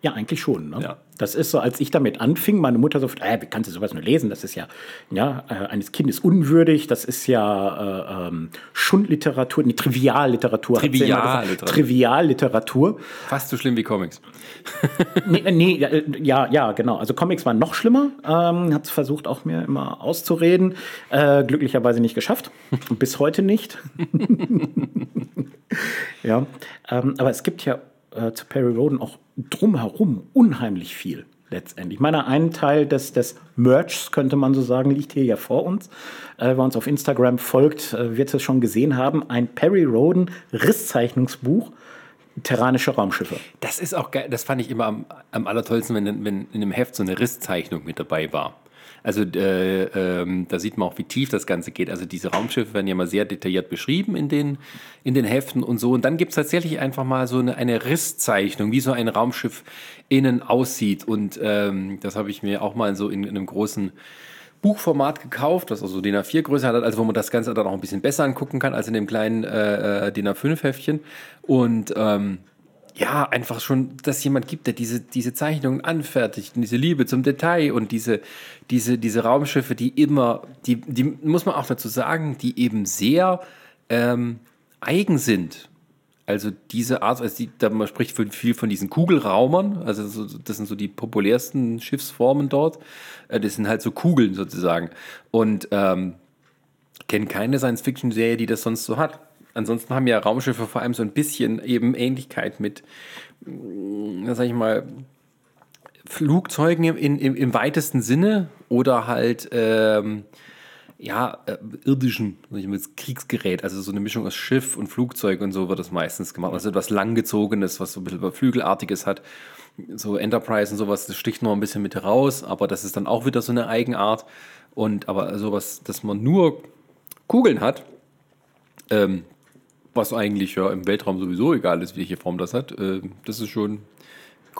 Ja, eigentlich schon. Ne? Ja. Das ist so, als ich damit anfing, meine Mutter so, äh, wie kannst du sowas nur lesen? Das ist ja, ja äh, eines Kindes unwürdig, das ist ja äh, ähm, Schundliteratur, nee, Trivialliteratur. Trivialliteratur. Trivialliteratur. Fast so schlimm wie Comics. (laughs) nee, nee, ja, ja, genau. Also Comics waren noch schlimmer. Ähm, Hat es versucht, auch mir immer auszureden. Äh, glücklicherweise nicht geschafft. (laughs) Bis heute nicht. (laughs) ja, ähm, aber es gibt ja äh, zu Perry Roden auch drumherum unheimlich viel letztendlich. Ich meine, ein Teil des, des Merchs, könnte man so sagen, liegt hier ja vor uns. Äh, wer uns auf Instagram folgt, äh, wird es schon gesehen haben. Ein Perry Roden Risszeichnungsbuch. Terranische Raumschiffe. Das ist auch geil. Das fand ich immer am, am allertollsten, wenn, wenn in einem Heft so eine Risszeichnung mit dabei war. Also äh, ähm, da sieht man auch, wie tief das Ganze geht. Also diese Raumschiffe werden ja mal sehr detailliert beschrieben in den, in den Heften und so. Und dann gibt es tatsächlich einfach mal so eine, eine Risszeichnung, wie so ein Raumschiff innen aussieht. Und ähm, das habe ich mir auch mal so in, in einem großen Buchformat gekauft, das also DIN A4-Größe hat, also wo man das Ganze dann auch ein bisschen besser angucken kann als in dem kleinen äh, äh DIN A5-Heftchen. Und ähm, ja, einfach schon, dass jemand gibt, der diese, diese Zeichnungen anfertigt und diese Liebe zum Detail und diese, diese, diese Raumschiffe, die immer, die, die muss man auch dazu sagen, die eben sehr ähm, eigen sind. Also diese Art, also die, da man spricht viel von diesen Kugelraumern, also so, das sind so die populärsten Schiffsformen dort. Äh, das sind halt so Kugeln sozusagen. Und ähm, kenne keine Science-Fiction-Serie, die das sonst so hat. Ansonsten haben ja Raumschiffe vor allem so ein bisschen eben Ähnlichkeit mit, mm, sag ich mal, Flugzeugen im, im, im weitesten Sinne oder halt ähm, ja, äh, irdischen Kriegsgerät, also so eine Mischung aus Schiff und Flugzeug und so wird das meistens gemacht. Also etwas langgezogenes, was so ein bisschen Flügelartiges hat. So Enterprise und sowas, das sticht noch ein bisschen mit heraus, aber das ist dann auch wieder so eine Eigenart. Und aber sowas, dass man nur Kugeln hat, ähm, was eigentlich ja im Weltraum sowieso egal ist, welche Form das hat, äh, das ist schon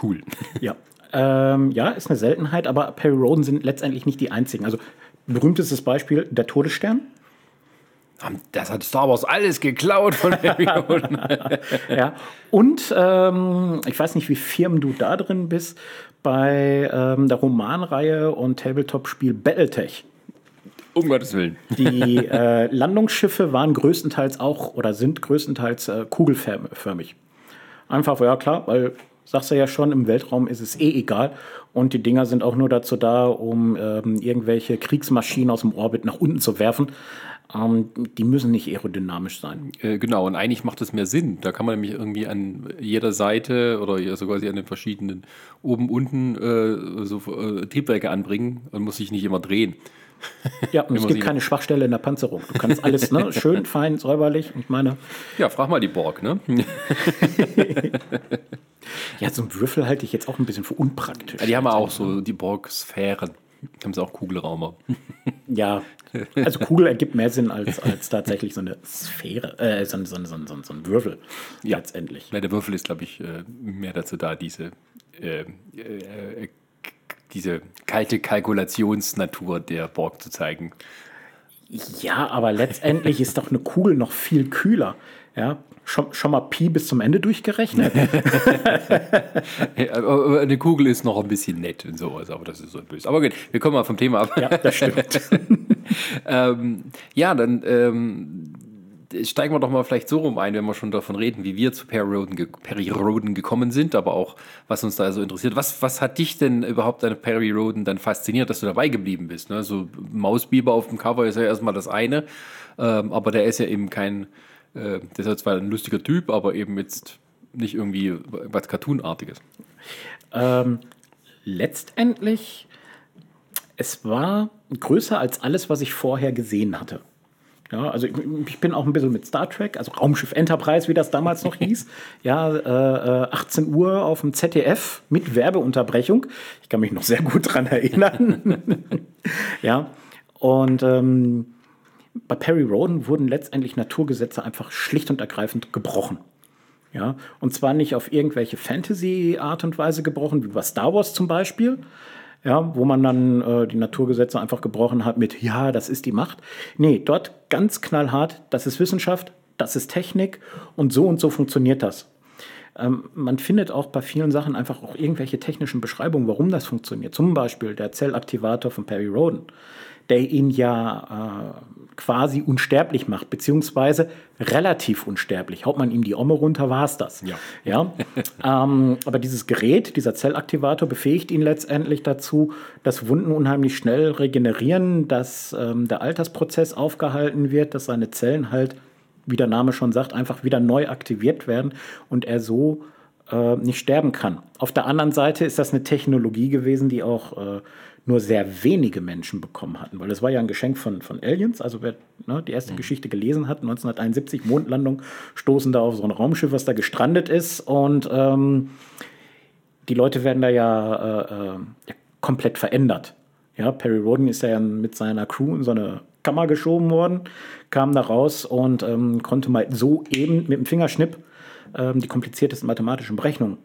cool. Ja. Ähm, ja, ist eine Seltenheit, aber Perry Roden sind letztendlich nicht die einzigen. Also berühmtestes Beispiel, der Todesstern. Das hat Star Wars alles geklaut von Perry (laughs) Roden. ja. Und ähm, ich weiß nicht, wie firm du da drin bist bei ähm, der Romanreihe und Tabletop-Spiel Battletech. Um Gottes Willen. Die äh, Landungsschiffe waren größtenteils auch oder sind größtenteils äh, kugelförmig. Einfach, ja klar, weil sagst du ja schon, im Weltraum ist es eh egal. Und die Dinger sind auch nur dazu da, um ähm, irgendwelche Kriegsmaschinen aus dem Orbit nach unten zu werfen. Ähm, die müssen nicht aerodynamisch sein. Äh, genau, und eigentlich macht das mehr Sinn. Da kann man nämlich irgendwie an jeder Seite oder sogar an den verschiedenen oben, unten äh, so äh, Triebwerke anbringen und muss sich nicht immer drehen. Ja, und (laughs) es gibt keine Schwachstelle in der Panzerung. Du kannst alles ne, (laughs) schön, fein, säuberlich. Ich meine. Ja, frag mal die Borg, ne? (laughs) ja, so ein Würfel halte ich jetzt auch ein bisschen für unpraktisch. Ja, die haben ja auch so die Borg-Sphären. Haben sie auch Kugelraumer. Ja, also Kugel ergibt mehr Sinn als, als tatsächlich so eine Sphäre, äh, so, so, so, so, ein Würfel ja. letztendlich. Ja, der Würfel ist, glaube ich, äh, mehr dazu da, diese, äh, äh, diese kalte Kalkulationsnatur der Borg zu zeigen. Ja, aber letztendlich ist doch eine Kugel noch viel kühler. Ja, schon, schon mal Pi bis zum Ende durchgerechnet? (laughs) eine Kugel ist noch ein bisschen nett und sowas, aber das ist so böse. Aber gut, wir kommen mal vom Thema ab. Ja, das stimmt. (laughs) ähm, ja, dann ähm, steigen wir doch mal vielleicht so rum ein, wenn wir schon davon reden, wie wir zu Perry Roden, ge Perry Roden gekommen sind, aber auch, was uns da so interessiert. Was, was hat dich denn überhaupt an Perry Roden dann fasziniert, dass du dabei geblieben bist? Ne? So Mausbiber auf dem Cover ist ja erstmal das eine, ähm, aber der ist ja eben kein äh, der ist zwar ein lustiger Typ, aber eben jetzt nicht irgendwie was Cartoonartiges. Ähm, letztendlich, es war größer als alles, was ich vorher gesehen hatte. Ja, also ich, ich, bin auch ein bisschen mit Star Trek, also Raumschiff Enterprise, wie das damals noch (laughs) hieß. Ja, äh, 18 äh, Uhr auf dem ZDF mit Werbeunterbrechung. Ich kann mich noch sehr gut daran erinnern. (laughs) ja, und ähm, bei Perry Roden wurden letztendlich Naturgesetze einfach schlicht und ergreifend gebrochen. Ja, und zwar nicht auf irgendwelche Fantasy-Art und Weise gebrochen, wie bei Star Wars zum Beispiel, ja, wo man dann äh, die Naturgesetze einfach gebrochen hat mit, ja, das ist die Macht. Nee, dort ganz knallhart, das ist Wissenschaft, das ist Technik und so und so funktioniert das. Ähm, man findet auch bei vielen Sachen einfach auch irgendwelche technischen Beschreibungen, warum das funktioniert. Zum Beispiel der Zellaktivator von Perry Roden, der ihn ja äh, quasi unsterblich macht, beziehungsweise relativ unsterblich. Haut man ihm die Omme runter, war es das. Ja. ja? (laughs) ähm, aber dieses Gerät, dieser Zellaktivator, befähigt ihn letztendlich dazu, dass Wunden unheimlich schnell regenerieren, dass ähm, der Altersprozess aufgehalten wird, dass seine Zellen halt, wie der Name schon sagt, einfach wieder neu aktiviert werden und er so äh, nicht sterben kann. Auf der anderen Seite ist das eine Technologie gewesen, die auch äh, nur sehr wenige Menschen bekommen hatten, weil das war ja ein Geschenk von, von Aliens. Also wer ne, die erste mhm. Geschichte gelesen hat, 1971 Mondlandung, stoßen da auf so ein Raumschiff, was da gestrandet ist und ähm, die Leute werden da ja, äh, äh, komplett verändert. Ja, Perry Roden ist ja mit seiner Crew in so eine Kammer geschoben worden, kam da raus und ähm, konnte mal so eben mit dem Fingerschnipp ähm, die kompliziertesten mathematischen Berechnungen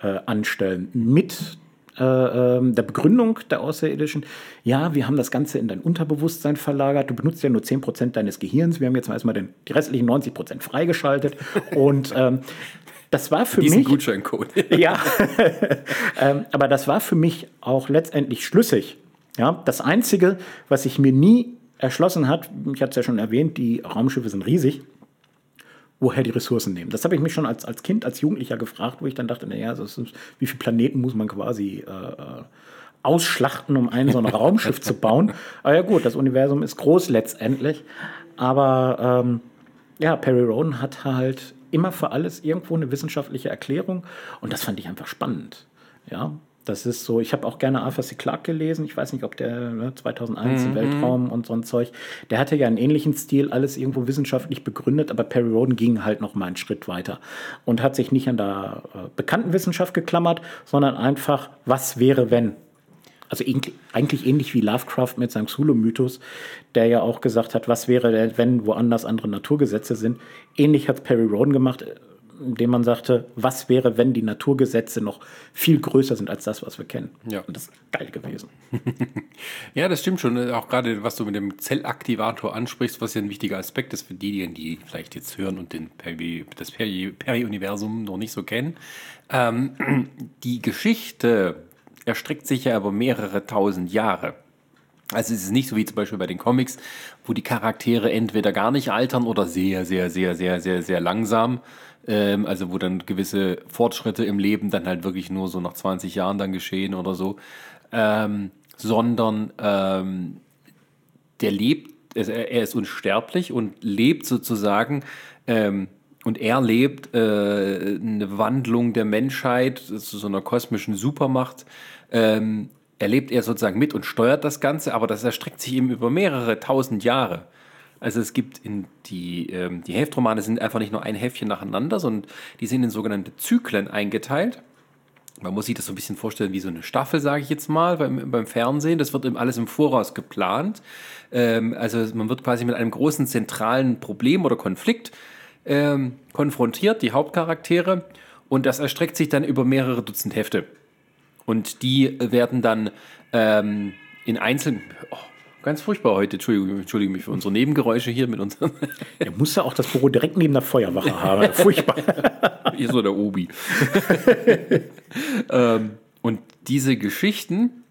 äh, anstellen. Mit der Begründung der Außerirdischen, ja, wir haben das Ganze in dein Unterbewusstsein verlagert, du benutzt ja nur 10% deines Gehirns, wir haben jetzt erstmal den, die restlichen 90% freigeschaltet (laughs) und ähm, das war für Diesen mich. Gutscheincode. (laughs) ja, (laughs) ähm, aber das war für mich auch letztendlich schlüssig. Ja, das Einzige, was sich mir nie erschlossen hat, ich hatte es ja schon erwähnt, die Raumschiffe sind riesig woher die Ressourcen nehmen. Das habe ich mich schon als, als Kind, als Jugendlicher gefragt, wo ich dann dachte, naja, ist, wie viele Planeten muss man quasi äh, äh ausschlachten, um ein so ein (laughs) Raumschiff zu bauen. Aber ja gut, das Universum ist groß letztendlich. Aber ähm, ja, Perry Roden hat halt immer für alles irgendwo eine wissenschaftliche Erklärung und das fand ich einfach spannend. Ja, das ist so, ich habe auch gerne Arthur C. Clarke gelesen. Ich weiß nicht, ob der ne, 2001 mhm. im Weltraum und so ein Zeug. Der hatte ja einen ähnlichen Stil, alles irgendwo wissenschaftlich begründet, aber Perry Roden ging halt noch mal einen Schritt weiter und hat sich nicht an der äh, bekannten Wissenschaft geklammert, sondern einfach, was wäre, wenn? Also eigentlich ähnlich wie Lovecraft mit seinem Xulu-Mythos, der ja auch gesagt hat, was wäre, wenn woanders andere Naturgesetze sind. Ähnlich hat Perry Roden gemacht indem man sagte, was wäre, wenn die Naturgesetze noch viel größer sind als das, was wir kennen. Ja. Und das ist geil gewesen. (laughs) ja, das stimmt schon. Auch gerade, was du mit dem Zellaktivator ansprichst, was ja ein wichtiger Aspekt ist für diejenigen, die vielleicht jetzt hören und den Peri, das Peri-Universum noch nicht so kennen. Ähm, (clears throat) die Geschichte erstreckt sich ja über mehrere tausend Jahre. Also es ist nicht so wie zum Beispiel bei den Comics, wo die Charaktere entweder gar nicht altern oder sehr, sehr, sehr, sehr, sehr, sehr langsam. Ähm, also wo dann gewisse Fortschritte im Leben dann halt wirklich nur so nach 20 Jahren dann geschehen oder so. Ähm, sondern ähm, der lebt, er ist unsterblich und lebt sozusagen ähm, und er lebt äh, eine Wandlung der Menschheit zu so einer kosmischen Supermacht. Ähm, erlebt er sozusagen mit und steuert das Ganze, aber das erstreckt sich eben über mehrere tausend Jahre. Also es gibt in die, ähm, die Heftromane sind einfach nicht nur ein Heftchen nacheinander, sondern die sind in sogenannte Zyklen eingeteilt. Man muss sich das so ein bisschen vorstellen wie so eine Staffel, sage ich jetzt mal, beim, beim Fernsehen. Das wird eben alles im Voraus geplant. Ähm, also man wird quasi mit einem großen zentralen Problem oder Konflikt ähm, konfrontiert, die Hauptcharaktere. Und das erstreckt sich dann über mehrere Dutzend Hefte. Und die werden dann ähm, in einzelnen. Oh, ganz furchtbar heute. Entschuldigung, entschuldige mich für unsere Nebengeräusche hier mit unseren. Er (laughs) muss ja auch das Büro direkt neben der Feuerwache haben. (laughs) Furchtbar. (laughs) Hier so der Obi. ähm, und diese Geschichten,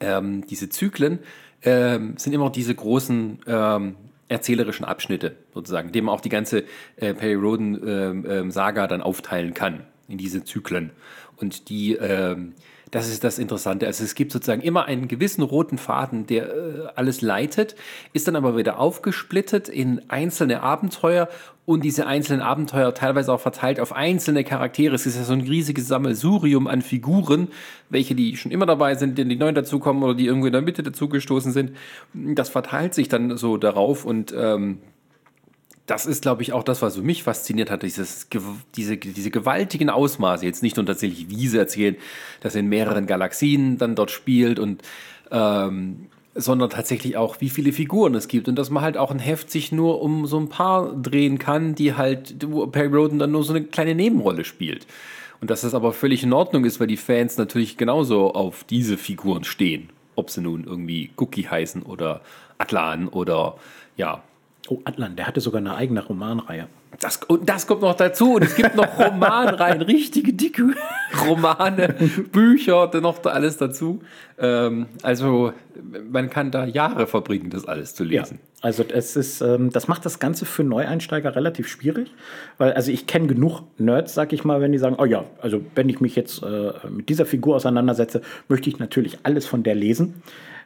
ähm, diese Zyklen, ähm, sind immer diese großen ähm, erzählerischen Abschnitte sozusagen, in denen man auch die ganze äh, Perry Roden-Saga ähm, dann aufteilen kann in diese Zyklen. Und die, ähm, das ist das Interessante. Also es gibt sozusagen immer einen gewissen roten Faden, der äh, alles leitet, ist dann aber wieder aufgesplittet in einzelne Abenteuer und diese einzelnen Abenteuer teilweise auch verteilt auf einzelne Charaktere. Es ist ja so ein riesiges Sammelsurium an Figuren, welche die schon immer dabei sind, die neu dazukommen oder die irgendwo in der Mitte dazugestoßen sind. Das verteilt sich dann so darauf und ähm, das ist, glaube ich, auch das, was mich fasziniert hat, dieses, diese, diese gewaltigen Ausmaße. Jetzt nicht nur tatsächlich, wie sie erzählen, dass in mehreren Galaxien dann dort spielt und ähm, sondern tatsächlich auch, wie viele Figuren es gibt und dass man halt auch ein Heft sich nur um so ein paar drehen kann, die halt, wo Perry Roden dann nur so eine kleine Nebenrolle spielt. Und dass das aber völlig in Ordnung ist, weil die Fans natürlich genauso auf diese Figuren stehen. Ob sie nun irgendwie Cookie heißen oder Atlan oder ja, Oh, Atlan, der hatte sogar eine eigene Romanreihe. Das, und das kommt noch dazu. Und es gibt noch (laughs) Romanreihen, richtige dicke Romane, Bücher, dann noch da alles dazu. Ähm, also man kann da Jahre verbringen, das alles zu lesen. Ja, also es ist, ähm, das macht das Ganze für Neueinsteiger relativ schwierig, weil also ich kenne genug Nerds, sag ich mal, wenn die sagen, oh ja, also wenn ich mich jetzt äh, mit dieser Figur auseinandersetze, möchte ich natürlich alles von der lesen.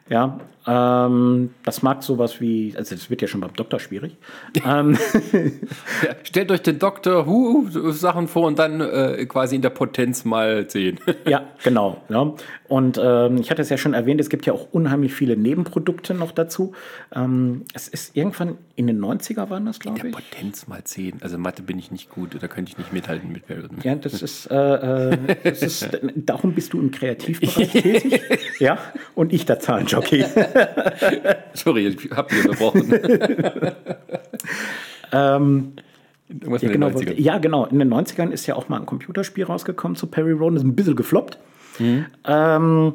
Ja, ähm, das mag sowas wie, also das wird ja schon beim Doktor schwierig. (laughs) ähm, ja, stellt euch den Doktor Who Sachen vor und dann äh, quasi in der Potenz mal sehen. ja, genau. Ja. Und ähm, ich hatte es ja schon erwähnt, es gibt ja auch unheimlich viele Nebenprodukte noch dazu. Ähm, es ist irgendwann in den 90er waren das, glaube ich. Potenz mal 10. Also Mathe bin ich nicht gut, da könnte ich nicht mithalten mit Perioden. Ja, das ist, äh, äh, das ist (laughs) darum bist du im Kreativbereich tätig. ja, und ich der Zahlenjockey. (laughs) Sorry, ich habe dich unterbrochen. (laughs) ähm, ja, genau, ja, genau. In den 90ern ist ja auch mal ein Computerspiel rausgekommen zu Perry Roden. Das ist ein bisschen gefloppt. Mhm. Ähm,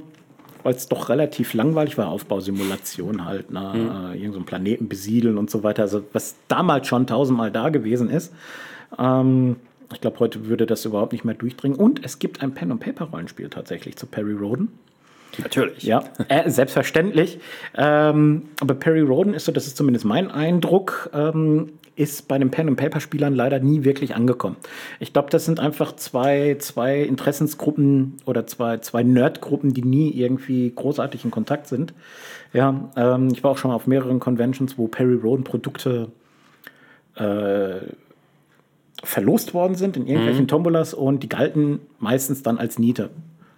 weil es doch relativ langweilig war, Aufbausimulation halt, ne? Mhm. irgendeinen so Planeten besiedeln und so weiter. Also was damals schon tausendmal da gewesen ist. Ähm, ich glaube, heute würde das überhaupt nicht mehr durchdringen. Und es gibt ein Pen-and-Paper-Rollenspiel tatsächlich zu Perry Roden. Natürlich. Ja, äh, selbstverständlich. Ähm, aber Perry Roden ist so, das ist zumindest mein Eindruck, ähm, ist bei den Pen-and-Paper-Spielern leider nie wirklich angekommen. Ich glaube, das sind einfach zwei, zwei Interessensgruppen oder zwei, zwei Nerdgruppen, die nie irgendwie großartig in Kontakt sind. Ja, ähm, ich war auch schon auf mehreren Conventions, wo Perry Roden Produkte äh, verlost worden sind in irgendwelchen mhm. Tombolas und die galten meistens dann als Niete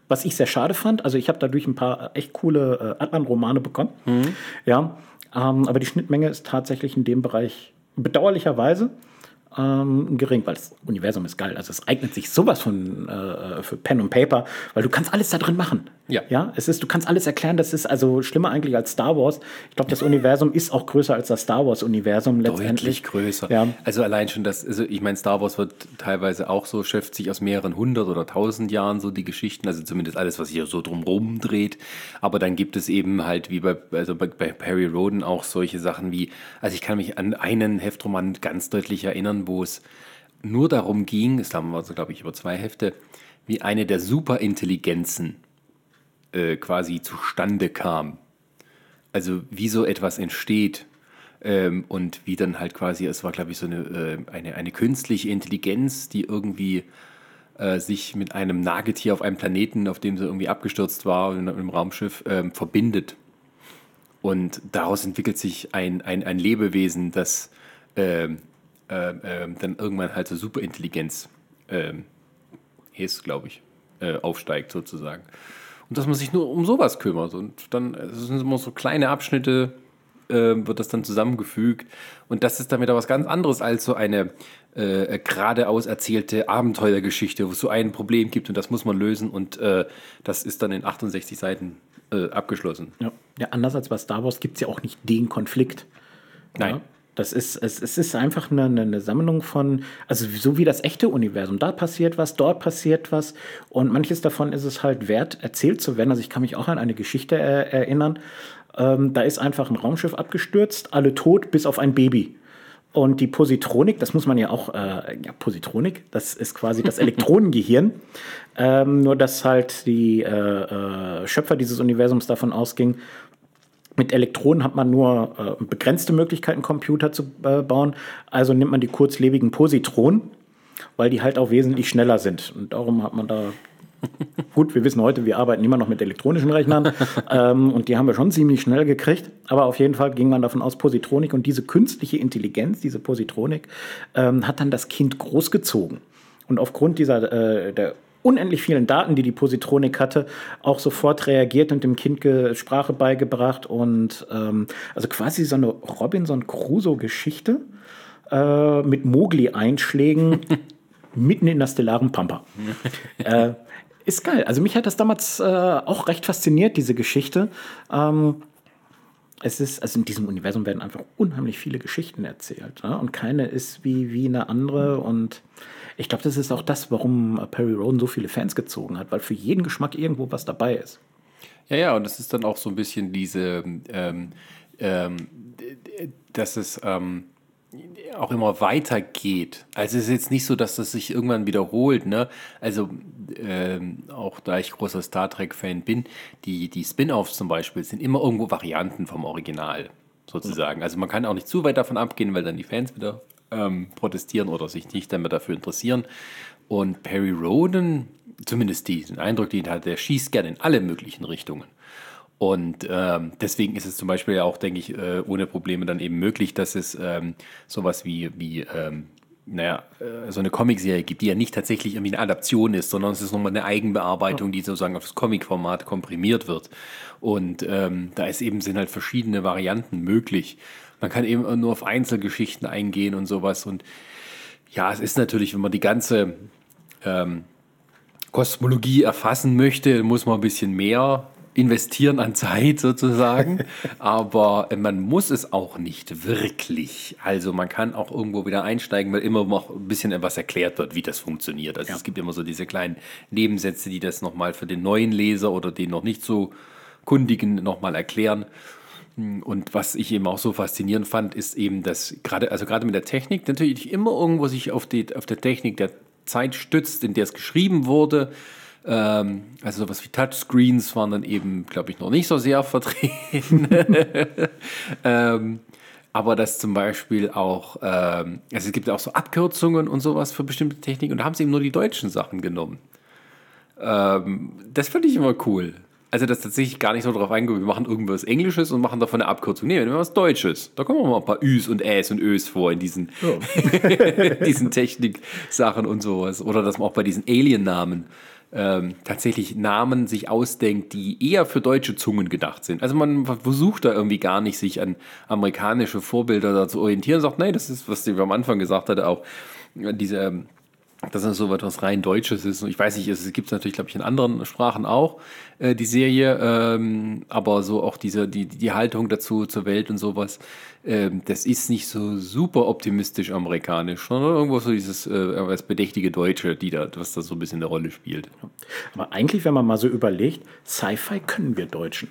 was ich sehr schade fand. Also ich habe dadurch ein paar echt coole äh, Atlan-Romane bekommen. Mhm. Ja, ähm, aber die Schnittmenge ist tatsächlich in dem Bereich bedauerlicherweise ähm, gering, weil das Universum ist geil. Also es eignet sich sowas von äh, für Pen und Paper, weil du kannst alles da drin machen. Ja. ja. Es ist, du kannst alles erklären, das ist also schlimmer eigentlich als Star Wars. Ich glaube, das Universum ist auch größer als das Star Wars-Universum letztendlich. Deutlich größer. Ja. Also allein schon das, also ich meine, Star Wars wird teilweise auch so, schöpft sich aus mehreren hundert oder tausend Jahren so die Geschichten, also zumindest alles, was sich so drumherum dreht. Aber dann gibt es eben halt wie bei, also bei, bei Perry Roden auch solche Sachen wie, also ich kann mich an einen Heftroman ganz deutlich erinnern, wo es nur darum ging, es haben wir also, glaube ich, über zwei Hefte, wie eine der Superintelligenzen äh, quasi zustande kam. also wie so etwas entsteht ähm, und wie dann halt quasi, es war glaube ich so eine, äh, eine, eine künstliche Intelligenz, die irgendwie äh, sich mit einem Nagetier auf einem Planeten, auf dem sie irgendwie abgestürzt war, in einem Raumschiff, ähm, verbindet. Und daraus entwickelt sich ein, ein, ein Lebewesen, das ähm, äh, äh, dann irgendwann halt so Superintelligenz ähm, ist, glaube ich, äh, aufsteigt sozusagen. Und dass man sich nur um sowas kümmert. Und dann es sind immer so kleine Abschnitte, äh, wird das dann zusammengefügt. Und das ist dann wieder was ganz anderes als so eine äh, geradeaus erzählte Abenteuergeschichte, wo es so ein Problem gibt und das muss man lösen. Und äh, das ist dann in 68 Seiten äh, abgeschlossen. Ja. ja, anders als bei Star Wars gibt es ja auch nicht den Konflikt. Nein. Ja? Das ist, es, es ist einfach eine, eine Sammlung von, also so wie das echte Universum. Da passiert was, dort passiert was. Und manches davon ist es halt wert, erzählt zu werden. Also ich kann mich auch an eine Geschichte er, erinnern. Ähm, da ist einfach ein Raumschiff abgestürzt, alle tot, bis auf ein Baby. Und die Positronik, das muss man ja auch, äh, ja, Positronik, das ist quasi das (laughs) Elektronengehirn. ähm, nur, dass halt die äh, äh, Schöpfer dieses Universums davon ausgingen, mit Elektronen hat man nur äh, begrenzte Möglichkeiten, Computer zu äh, bauen. Also nimmt man die kurzlebigen Positronen, weil die halt auch wesentlich schneller sind. Und darum hat man da. (laughs) Gut, wir wissen heute, wir arbeiten immer noch mit elektronischen Rechnern (laughs) ähm, und die haben wir schon ziemlich schnell gekriegt. Aber auf jeden Fall ging man davon aus, Positronik und diese künstliche Intelligenz, diese Positronik, ähm, hat dann das Kind großgezogen. Und aufgrund dieser äh, der unendlich vielen Daten, die die Positronik hatte, auch sofort reagiert und dem Kind Sprache beigebracht und ähm, also quasi so eine Robinson Crusoe-Geschichte äh, mit Mogli-Einschlägen (laughs) mitten in der stellaren Pampa. (laughs) äh, ist geil. Also mich hat das damals äh, auch recht fasziniert, diese Geschichte. Ähm, es ist, also in diesem Universum werden einfach unheimlich viele Geschichten erzählt. Ne? Und keine ist wie, wie eine andere. Und ich glaube, das ist auch das, warum Perry Roden so viele Fans gezogen hat, weil für jeden Geschmack irgendwo was dabei ist. Ja, ja, und das ist dann auch so ein bisschen diese, ähm, ähm, dass es ähm, auch immer weitergeht. Also es ist jetzt nicht so, dass das sich irgendwann wiederholt. Ne? Also ähm, auch da ich großer Star Trek-Fan bin, die, die Spin-offs zum Beispiel sind immer irgendwo Varianten vom Original sozusagen. Also man kann auch nicht zu weit davon abgehen, weil dann die Fans wieder ähm, protestieren oder sich nicht damit dafür interessieren. Und Perry Roden, zumindest diesen Eindruck, den hat, der schießt gerne in alle möglichen Richtungen. Und ähm, deswegen ist es zum Beispiel ja auch, denke ich, äh, ohne Probleme dann eben möglich, dass es ähm, sowas wie, wie ähm, naja, äh, so eine Comicserie gibt, die ja nicht tatsächlich irgendwie eine Adaption ist, sondern es ist nochmal eine Eigenbearbeitung, die sozusagen auf das Comic-Format komprimiert wird. Und ähm, da ist eben, sind halt verschiedene Varianten möglich. Man kann eben nur auf Einzelgeschichten eingehen und sowas. Und ja, es ist natürlich, wenn man die ganze ähm, Kosmologie erfassen möchte, muss man ein bisschen mehr investieren an Zeit sozusagen. (laughs) Aber man muss es auch nicht wirklich. Also man kann auch irgendwo wieder einsteigen, weil immer noch ein bisschen etwas erklärt wird, wie das funktioniert. Also ja. es gibt immer so diese kleinen Nebensätze, die das nochmal für den neuen Leser oder den noch nicht so kundigen nochmal erklären. Und was ich eben auch so faszinierend fand, ist eben, dass gerade, also gerade mit der Technik natürlich immer irgendwo sich auf, die, auf der Technik der Zeit stützt, in der es geschrieben wurde. Ähm, also sowas wie Touchscreens waren dann eben, glaube ich, noch nicht so sehr (laughs) vertreten. (laughs) ähm, aber dass zum Beispiel auch, ähm, also es gibt auch so Abkürzungen und sowas für bestimmte Techniken und da haben sie eben nur die deutschen Sachen genommen. Ähm, das finde ich immer cool. Also das tatsächlich gar nicht so drauf eingeht, wir machen irgendwas Englisches und machen davon eine Abkürzung. Nee, wir nehmen was Deutsches. Da kommen mal ein paar Üs und Äs und Ös vor in diesen, ja. (laughs) diesen Technik-Sachen und sowas. Oder dass man auch bei diesen Alien-Namen ähm, tatsächlich Namen sich ausdenkt, die eher für deutsche Zungen gedacht sind. Also man versucht da irgendwie gar nicht, sich an amerikanische Vorbilder da zu orientieren. Sagt, nein, das ist, was ich am Anfang gesagt hatte, auch diese dass es so etwas rein Deutsches ist. Und ich weiß nicht, es gibt es natürlich, glaube ich, in anderen Sprachen auch, äh, die Serie, ähm, aber so auch diese, die, die Haltung dazu zur Welt und sowas, ähm, das ist nicht so super optimistisch amerikanisch, sondern irgendwo so dieses äh, das bedächtige Deutsche, die da, was da so ein bisschen eine Rolle spielt. Aber eigentlich, wenn man mal so überlegt, Sci-Fi können wir Deutschen.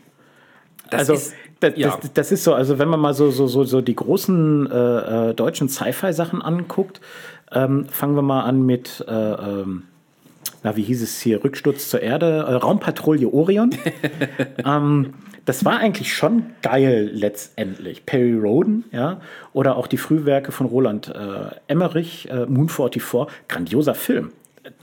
Das also ist, das, ja. das, das, ist so, also wenn man mal so, so, so, so die großen äh, äh deutschen Sci-Fi-Sachen anguckt, ähm, fangen wir mal an mit äh, ähm, na, wie hieß es hier, Rücksturz zur Erde, äh, Raumpatrouille Orion. (laughs) ähm, das war eigentlich schon geil letztendlich. Perry Roden, ja, oder auch die Frühwerke von Roland äh, Emmerich, äh, Moon 44, grandioser Film.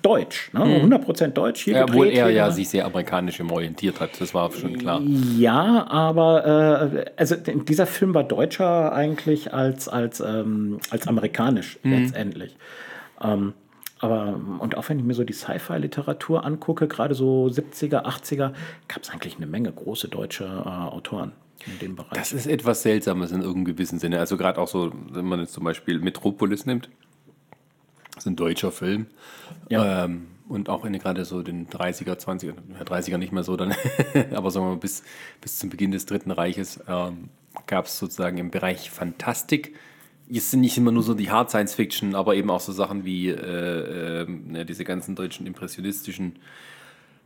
Deutsch, ne? 100% Deutsch. Hier ja, obwohl er ja sich sehr amerikanisch orientiert hat, das war schon klar. Ja, aber äh, also dieser Film war deutscher eigentlich als, als, ähm, als amerikanisch mhm. letztendlich. Ähm, aber, und auch wenn ich mir so die Sci-Fi-Literatur angucke, gerade so 70er, 80er, gab es eigentlich eine Menge große deutsche äh, Autoren in dem Bereich. Das ist etwas Seltsames in irgendeinem gewissen Sinne. Also gerade auch so, wenn man jetzt zum Beispiel Metropolis nimmt, das ist ein deutscher Film. Ja. Ähm, und auch in gerade so den 30er, 20er, ja, 30er nicht mehr so dann, (laughs) aber sagen wir mal bis, bis zum Beginn des Dritten Reiches ähm, gab es sozusagen im Bereich Fantastik es sind nicht immer nur so die Hard Science Fiction, aber eben auch so Sachen wie äh, äh, diese ganzen deutschen impressionistischen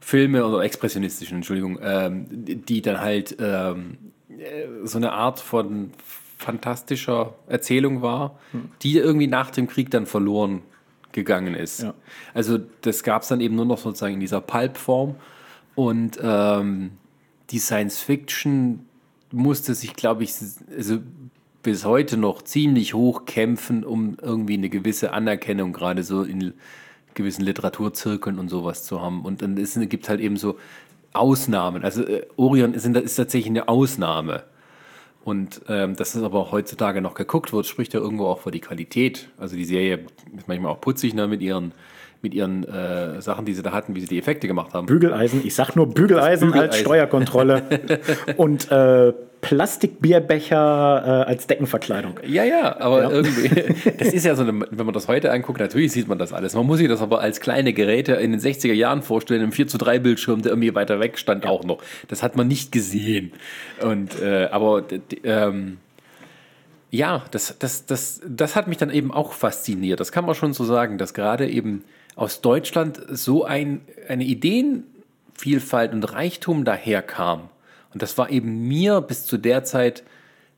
Filme oder expressionistischen, Entschuldigung, ähm, die dann halt ähm, äh, so eine Art von fantastischer Erzählung war, hm. die irgendwie nach dem Krieg dann verloren gegangen ist. Ja. Also das gab es dann eben nur noch sozusagen in dieser Pulp-Form und ähm, die Science Fiction musste sich, glaube ich, also bis heute noch ziemlich hoch kämpfen, um irgendwie eine gewisse Anerkennung gerade so in gewissen Literaturzirkeln und sowas zu haben. Und dann gibt es halt eben so Ausnahmen. Also äh, Orion ist, ist, tatsächlich eine Ausnahme. Und ähm, dass es aber heutzutage noch geguckt wird, spricht ja irgendwo auch für die Qualität. Also die Serie ist manchmal auch putzig ne, mit ihren mit ihren äh, Sachen, die sie da hatten, wie sie die Effekte gemacht haben. Bügeleisen, ich sag nur Bügeleisen, Bügeleisen. als Steuerkontrolle (laughs) und äh, Plastikbierbecher äh, als Deckenverkleidung. Ja, ja, aber ja. irgendwie, (laughs) das ist ja so, eine, wenn man das heute anguckt, natürlich sieht man das alles. Man muss sich das aber als kleine Geräte in den 60er Jahren vorstellen, im 4 zu 3 Bildschirm, der irgendwie weiter weg stand, ja. auch noch. Das hat man nicht gesehen. Und, äh, aber, ähm, ja, das, das, das, das hat mich dann eben auch fasziniert. Das kann man schon so sagen, dass gerade eben aus Deutschland so ein, eine Ideenvielfalt und Reichtum daherkam. Und das war eben mir bis zu der Zeit,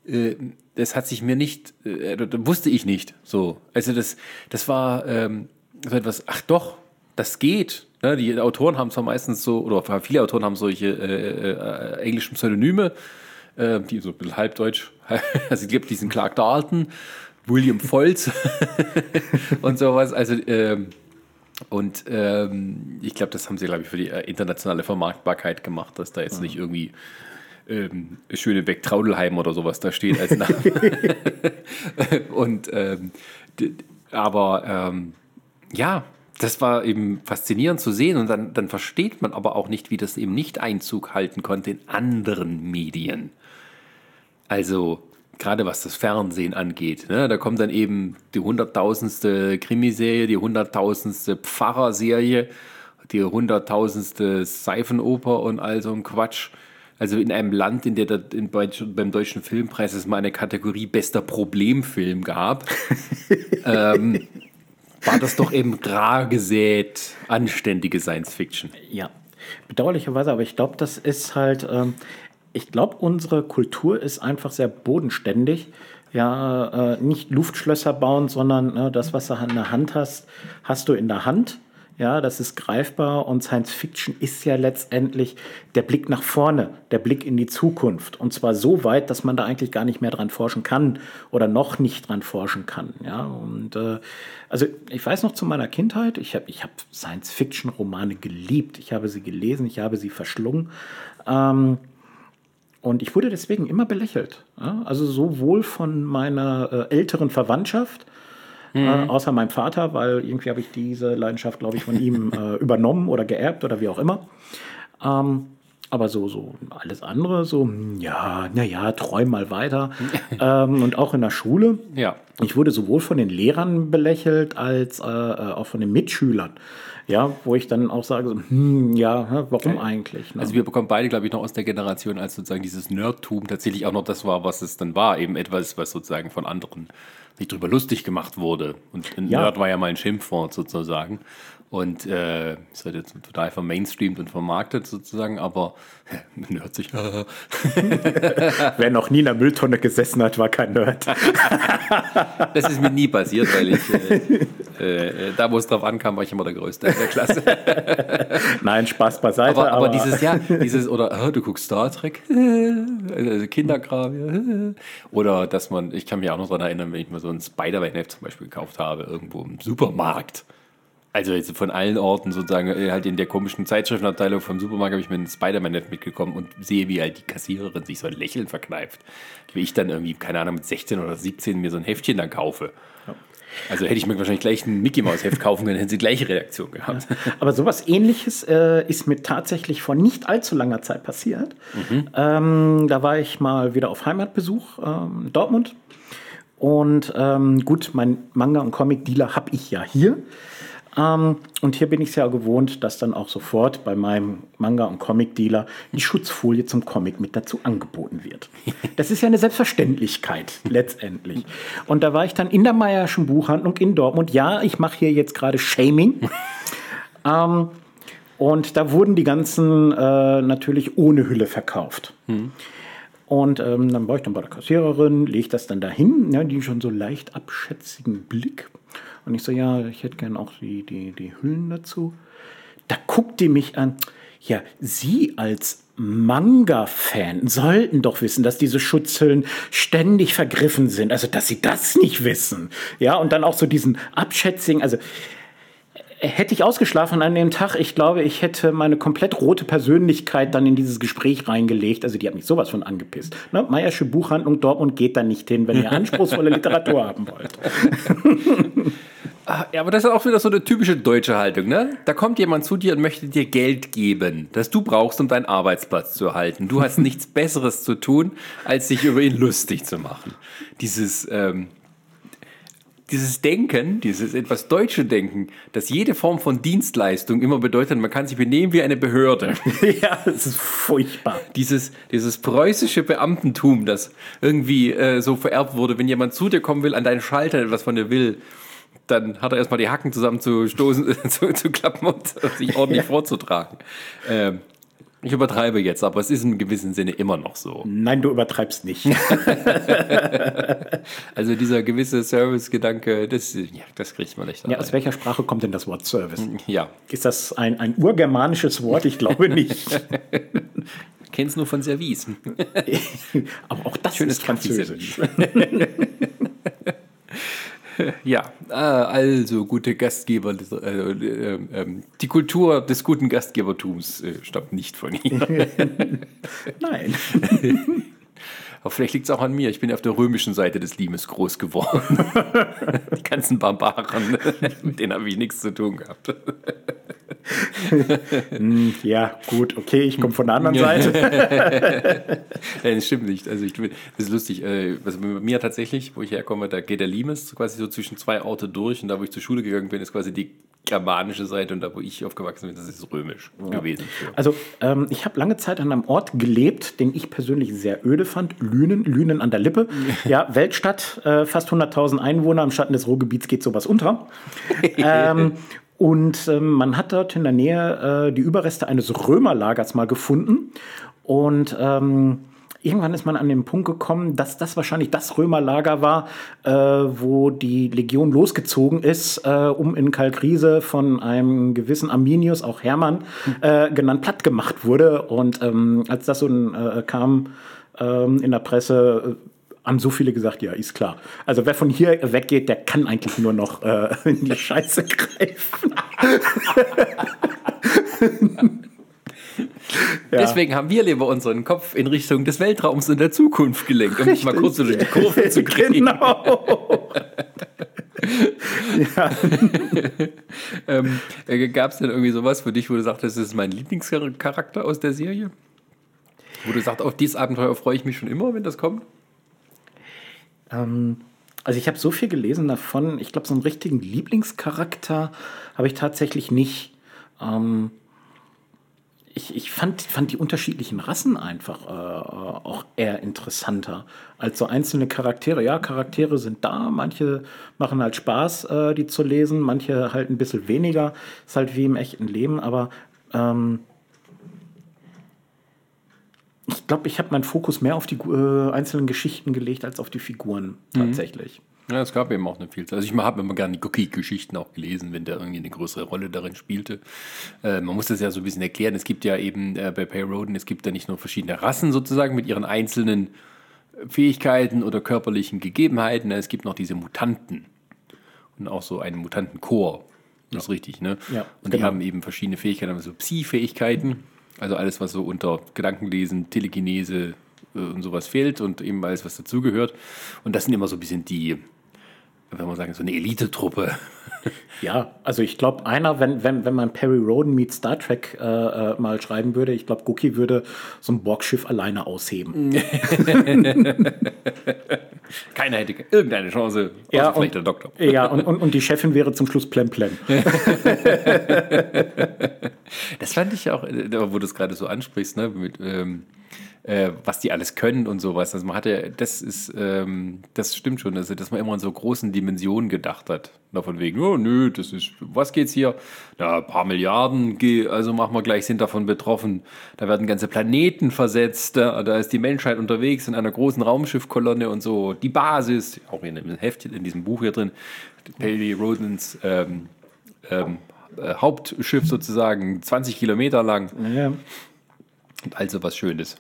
äh, das hat sich mir nicht, äh, wusste ich nicht so. Also das, das war ähm, so etwas, ach doch, das geht. Ne? Die Autoren haben zwar meistens so, oder viele Autoren haben solche äh, äh, englischen Pseudonyme, äh, die so ein bisschen halbdeutsch, (laughs) also es gibt diesen Clark Dalton, William Foltz (laughs) (laughs) und sowas. Also ähm, und ähm, ich glaube, das haben sie, glaube ich, für die äh, internationale Vermarktbarkeit gemacht, dass da jetzt nicht irgendwie ähm, Schönebeck Traudelheim oder sowas da steht als Name. (laughs) und ähm, aber ähm, ja, das war eben faszinierend zu sehen und dann, dann versteht man aber auch nicht, wie das eben nicht Einzug halten konnte in anderen Medien. Also gerade was das Fernsehen angeht. Ne? Da kommt dann eben die hunderttausendste Krimiserie, die hunderttausendste Pfarrerserie, die hunderttausendste Seifenoper und all so ein Quatsch. Also in einem Land, in der der, in, beim Deutschen Filmpreis es mal eine Kategorie bester Problemfilm gab, (laughs) ähm, war das doch eben rar gesät anständige Science Fiction. Ja, bedauerlicherweise, aber ich glaube, das ist halt, ähm, ich glaube, unsere Kultur ist einfach sehr bodenständig. Ja, äh, nicht Luftschlösser bauen, sondern äh, das, was du in der Hand hast, hast du in der Hand. Ja, das ist greifbar und Science Fiction ist ja letztendlich der Blick nach vorne, der Blick in die Zukunft. Und zwar so weit, dass man da eigentlich gar nicht mehr dran forschen kann oder noch nicht dran forschen kann. Ja, und äh, also ich weiß noch zu meiner Kindheit, ich habe ich hab Science Fiction Romane geliebt. Ich habe sie gelesen, ich habe sie verschlungen. Ähm, und ich wurde deswegen immer belächelt. Ja? Also sowohl von meiner äh, älteren Verwandtschaft, äh, mhm. äh, außer meinem Vater, weil irgendwie habe ich diese Leidenschaft, glaube ich, von ihm (laughs) äh, übernommen oder geerbt oder wie auch immer. Ähm, aber so, so alles andere, so, hm, ja, naja, träum mal weiter. (laughs) ähm, und auch in der Schule. Ja. Ich wurde sowohl von den Lehrern belächelt als äh, äh auch von den Mitschülern. Ja, wo ich dann auch sage, so, hm, ja, warum eigentlich? Ne? Also wir bekommen beide, glaube ich, noch aus der Generation, als sozusagen dieses Nerdtum tatsächlich auch noch das war, was es dann war, eben etwas, was sozusagen von anderen nicht drüber lustig gemacht wurde. Und ein Ja. Nerd war ja mal ein Schimpfwort sozusagen. Und äh, ist halt jetzt total vermainstreamt und vermarktet sozusagen, aber (laughs) Nerd sich. (laughs) Wer noch nie in der Mülltonne gesessen hat, war kein Nerd. (laughs) Das ist mir nie passiert, weil ich äh, äh, da, wo es drauf ankam, war ich immer der Größte in der Klasse. Nein, Spaß beiseite. Aber, aber dieses, ja, dieses, oder du guckst Star Trek, also Kinderkram, ja. oder dass man, ich kann mich auch noch daran erinnern, wenn ich mal so ein Spider-Man-Heft zum Beispiel gekauft habe, irgendwo im Supermarkt. Also jetzt von allen Orten sozusagen, äh, halt in der komischen Zeitschriftenabteilung vom Supermarkt habe ich mir ein Spider-Man-Heft mitgekommen und sehe, wie halt die Kassiererin sich so ein Lächeln verkneift. Wie ich dann irgendwie, keine Ahnung, mit 16 oder 17 mir so ein Heftchen dann kaufe. Also hätte ich mir wahrscheinlich gleich ein Mickey Mouse Heft kaufen können, hätten sie gleiche Reaktion gehabt. Aber sowas ähnliches äh, ist mir tatsächlich vor nicht allzu langer Zeit passiert. Ähm, da war ich mal wieder auf Heimatbesuch ähm, in Dortmund. Und ähm, gut, mein Manga- und Comic-Dealer habe ich ja hier. Ähm, und hier bin ich es ja gewohnt, dass dann auch sofort bei meinem Manga- und Comic-Dealer die Schutzfolie zum Comic mit dazu angeboten wird. (laughs) Das ist ja eine Selbstverständlichkeit letztendlich. Und da war ich dann in der Meierschen Buchhandlung in Dortmund. Ja, ich mache hier jetzt gerade Shaming. (laughs) Ähm, und da wurden die ganzen äh, natürlich ohne Hülle verkauft. Und ähm, dann war ich dann bei der Kassiererin, lege das dann dahin, ja, die schon so leicht abschätzigen Blick. Und ich so, ja, ich hätte gern auch die, die, die Hüllen dazu. Da guckt die mich an. Ja, Sie als Manga-Fan sollten doch wissen, dass diese Schutzhüllen ständig vergriffen sind. Also, dass Sie das nicht wissen. Ja, und dann auch so diesen abschätzigen, also hätte ich ausgeschlafen an dem Tag, ich glaube, ich hätte meine komplett rote Persönlichkeit dann in dieses Gespräch reingelegt. Also die hat mich sowas von angepisst. Ne? Meiersche Buchhandlung Dortmund geht da nicht hin, wenn ihr (laughs) anspruchsvolle Literatur haben wollt. (laughs) Ah, Ja, aber das ist auch wieder so eine typische deutsche Haltung, ne? Da kommt jemand zu dir und möchte dir Geld geben, das du brauchst, um deinen Arbeitsplatz zu erhalten. Du hast (laughs) nichts Besseres zu tun, als sich über ihn lustig zu machen. Dieses, ähm, dieses Denken, dieses etwas deutsche Denken, dass jede Form von Dienstleistung immer bedeutet, man kann sich benehmen wie eine Behörde. (laughs) ja, das ist furchtbar. Dieses, dieses preußische Beamtentum, das irgendwie äh, so vererbt wurde, wenn jemand zu dir kommen will, an deinen Schalter etwas von dir will, dann hat er erstmal die Hacken zusammenzustoßen, (laughs) zu, zu klappen und sich ordentlich (laughs) vorzutragen. Ähm, ich übertreibe jetzt, aber es ist in gewissem Sinne immer noch so. Nein, du übertreibst nicht. (laughs) Also dieser gewisse Service-Gedanke, das, ja, das kriegt man nicht. Ja, aus welcher Sprache kommt denn das Wort Service? ja. Ist das ein, ein urgermanisches Wort? Ich glaube nicht. kenn's nur von Service. Aber auch das Schönes ist französisch. (laughs) Ja, ah, also gute Gastgeber, äh, äh, äh, die Kultur des guten Gastgebertums äh, stammt nicht von Ihnen. (laughs) Nein. (laughs) Aber vielleicht liegt es auch an mir. Ich bin auf der römischen Seite des Limes groß geworden. Die ganzen Barbaren, mit denen habe ich nichts zu tun gehabt. (laughs) Ja, gut, okay, ich komme von der anderen Seite. (laughs) Nein, das stimmt nicht. Also ich, das ist lustig. äh, Also bei mir tatsächlich, wo ich herkomme, da geht der Limes quasi so zwischen zwei Orte durch und da, wo ich zur Schule gegangen bin, ist quasi die germanische Seite und da, wo ich aufgewachsen bin, das ist römisch gewesen. Also, ähm, ich habe lange Zeit an einem Ort gelebt, den ich persönlich sehr öde fand. Lünen, Lünen an der Lippe. (laughs) Ja, Weltstadt, äh, fast 100.000 Einwohner. Im Schatten des Ruhrgebiets geht sowas unter. ähm, und ähm, man hat dort in der Nähe äh, die Überreste eines Römerlagers mal gefunden. Und ähm, irgendwann ist man an den Punkt gekommen, dass das wahrscheinlich das Römerlager war, äh, wo die Legion losgezogen ist, äh, um in Kalkriese von einem gewissen Arminius, auch Hermann, äh, genannt, platt gemacht wurde. Und ähm, als das so äh, kam ähm, in der Presse, äh, haben so viele gesagt, ja, ist klar. Also wer von hier weggeht, der kann eigentlich nur noch äh, (laughs) in die Scheiße greifen. (laughs) Ja. Deswegen haben wir lieber unseren Kopf in Richtung des Weltraums und der Zukunft gelenkt, um dich mal kurz durch die Kurve zu kriegen. (laughs) Genau. ja. Ähm, Gab es denn irgendwie sowas für dich, wo du sagtest, das ist mein Lieblingscharakter aus der Serie? Wo du sagst, auf dieses Abenteuer freue ich mich schon immer, wenn das kommt? Ähm, also ich habe so viel gelesen davon. Ich glaube, so einen richtigen Lieblingscharakter habe ich tatsächlich nicht. Ähm, ich, ich fand, fand die unterschiedlichen Rassen einfach äh, auch eher interessanter als so einzelne Charaktere. Ja, Charaktere sind da, manche machen halt Spaß, äh, die zu lesen, manche halt ein bisschen weniger. Ist halt wie im echten Leben, aber ähm, ich glaube, ich habe meinen Fokus mehr auf die äh, einzelnen Geschichten gelegt als auf die Figuren mhm. tatsächlich. Mhm. Ja, es gab eben auch eine Vielzahl. Also ich habe immer gerne die Cookie-Geschichten auch gelesen, wenn der irgendwie eine größere Rolle darin spielte. Äh, man muss das ja so ein bisschen erklären. Es gibt ja eben äh, bei Pay Roden, es gibt ja nicht nur verschiedene Rassen sozusagen mit ihren einzelnen Fähigkeiten oder körperlichen Gegebenheiten. Es gibt noch diese Mutanten und auch so einen Mutantenchor. Das ist richtig, ne? Ja, und genau. die haben eben verschiedene Fähigkeiten, so Psi-Fähigkeiten. Also alles, was so unter Gedankenlesen, Telekinese äh, und sowas fehlt und eben alles, was dazugehört. Und das sind immer so ein bisschen die wenn man sagen, so eine Elitetruppe. (laughs) Ja, also ich glaube, einer, wenn, wenn, wenn man Perry Roden meets Star Trek äh, äh, mal schreiben würde, ich glaube, Gookie würde so ein Borgschiff alleine ausheben. (laughs) Keiner hätte irgendeine Chance, ja, und, vielleicht der Doktor. Ja, und, und, und die Chefin wäre zum Schluss Plem Plem. (laughs) das fand ich auch, äh, wo du es gerade so ansprichst, ne, mit, ähm, äh, was die alles können und sowas. Also man hatte, das ist, ähm, das stimmt schon, also, dass man immer in so großen Dimensionen gedacht hat. Na, von wegen, oh nö, das ist, was geht's hier? Na, ein paar Milliarden, also machen wir gleich, sind davon betroffen. Da werden ganze Planeten versetzt, da, da ist die Menschheit unterwegs in einer großen Raumschiffkolonne und so. Die Basis, auch in dem Heft, in diesem Buch hier drin, Paley Rodens ähm, ähm, äh, Hauptschiff sozusagen, 20 Kilometer lang. Ja. Also was Schönes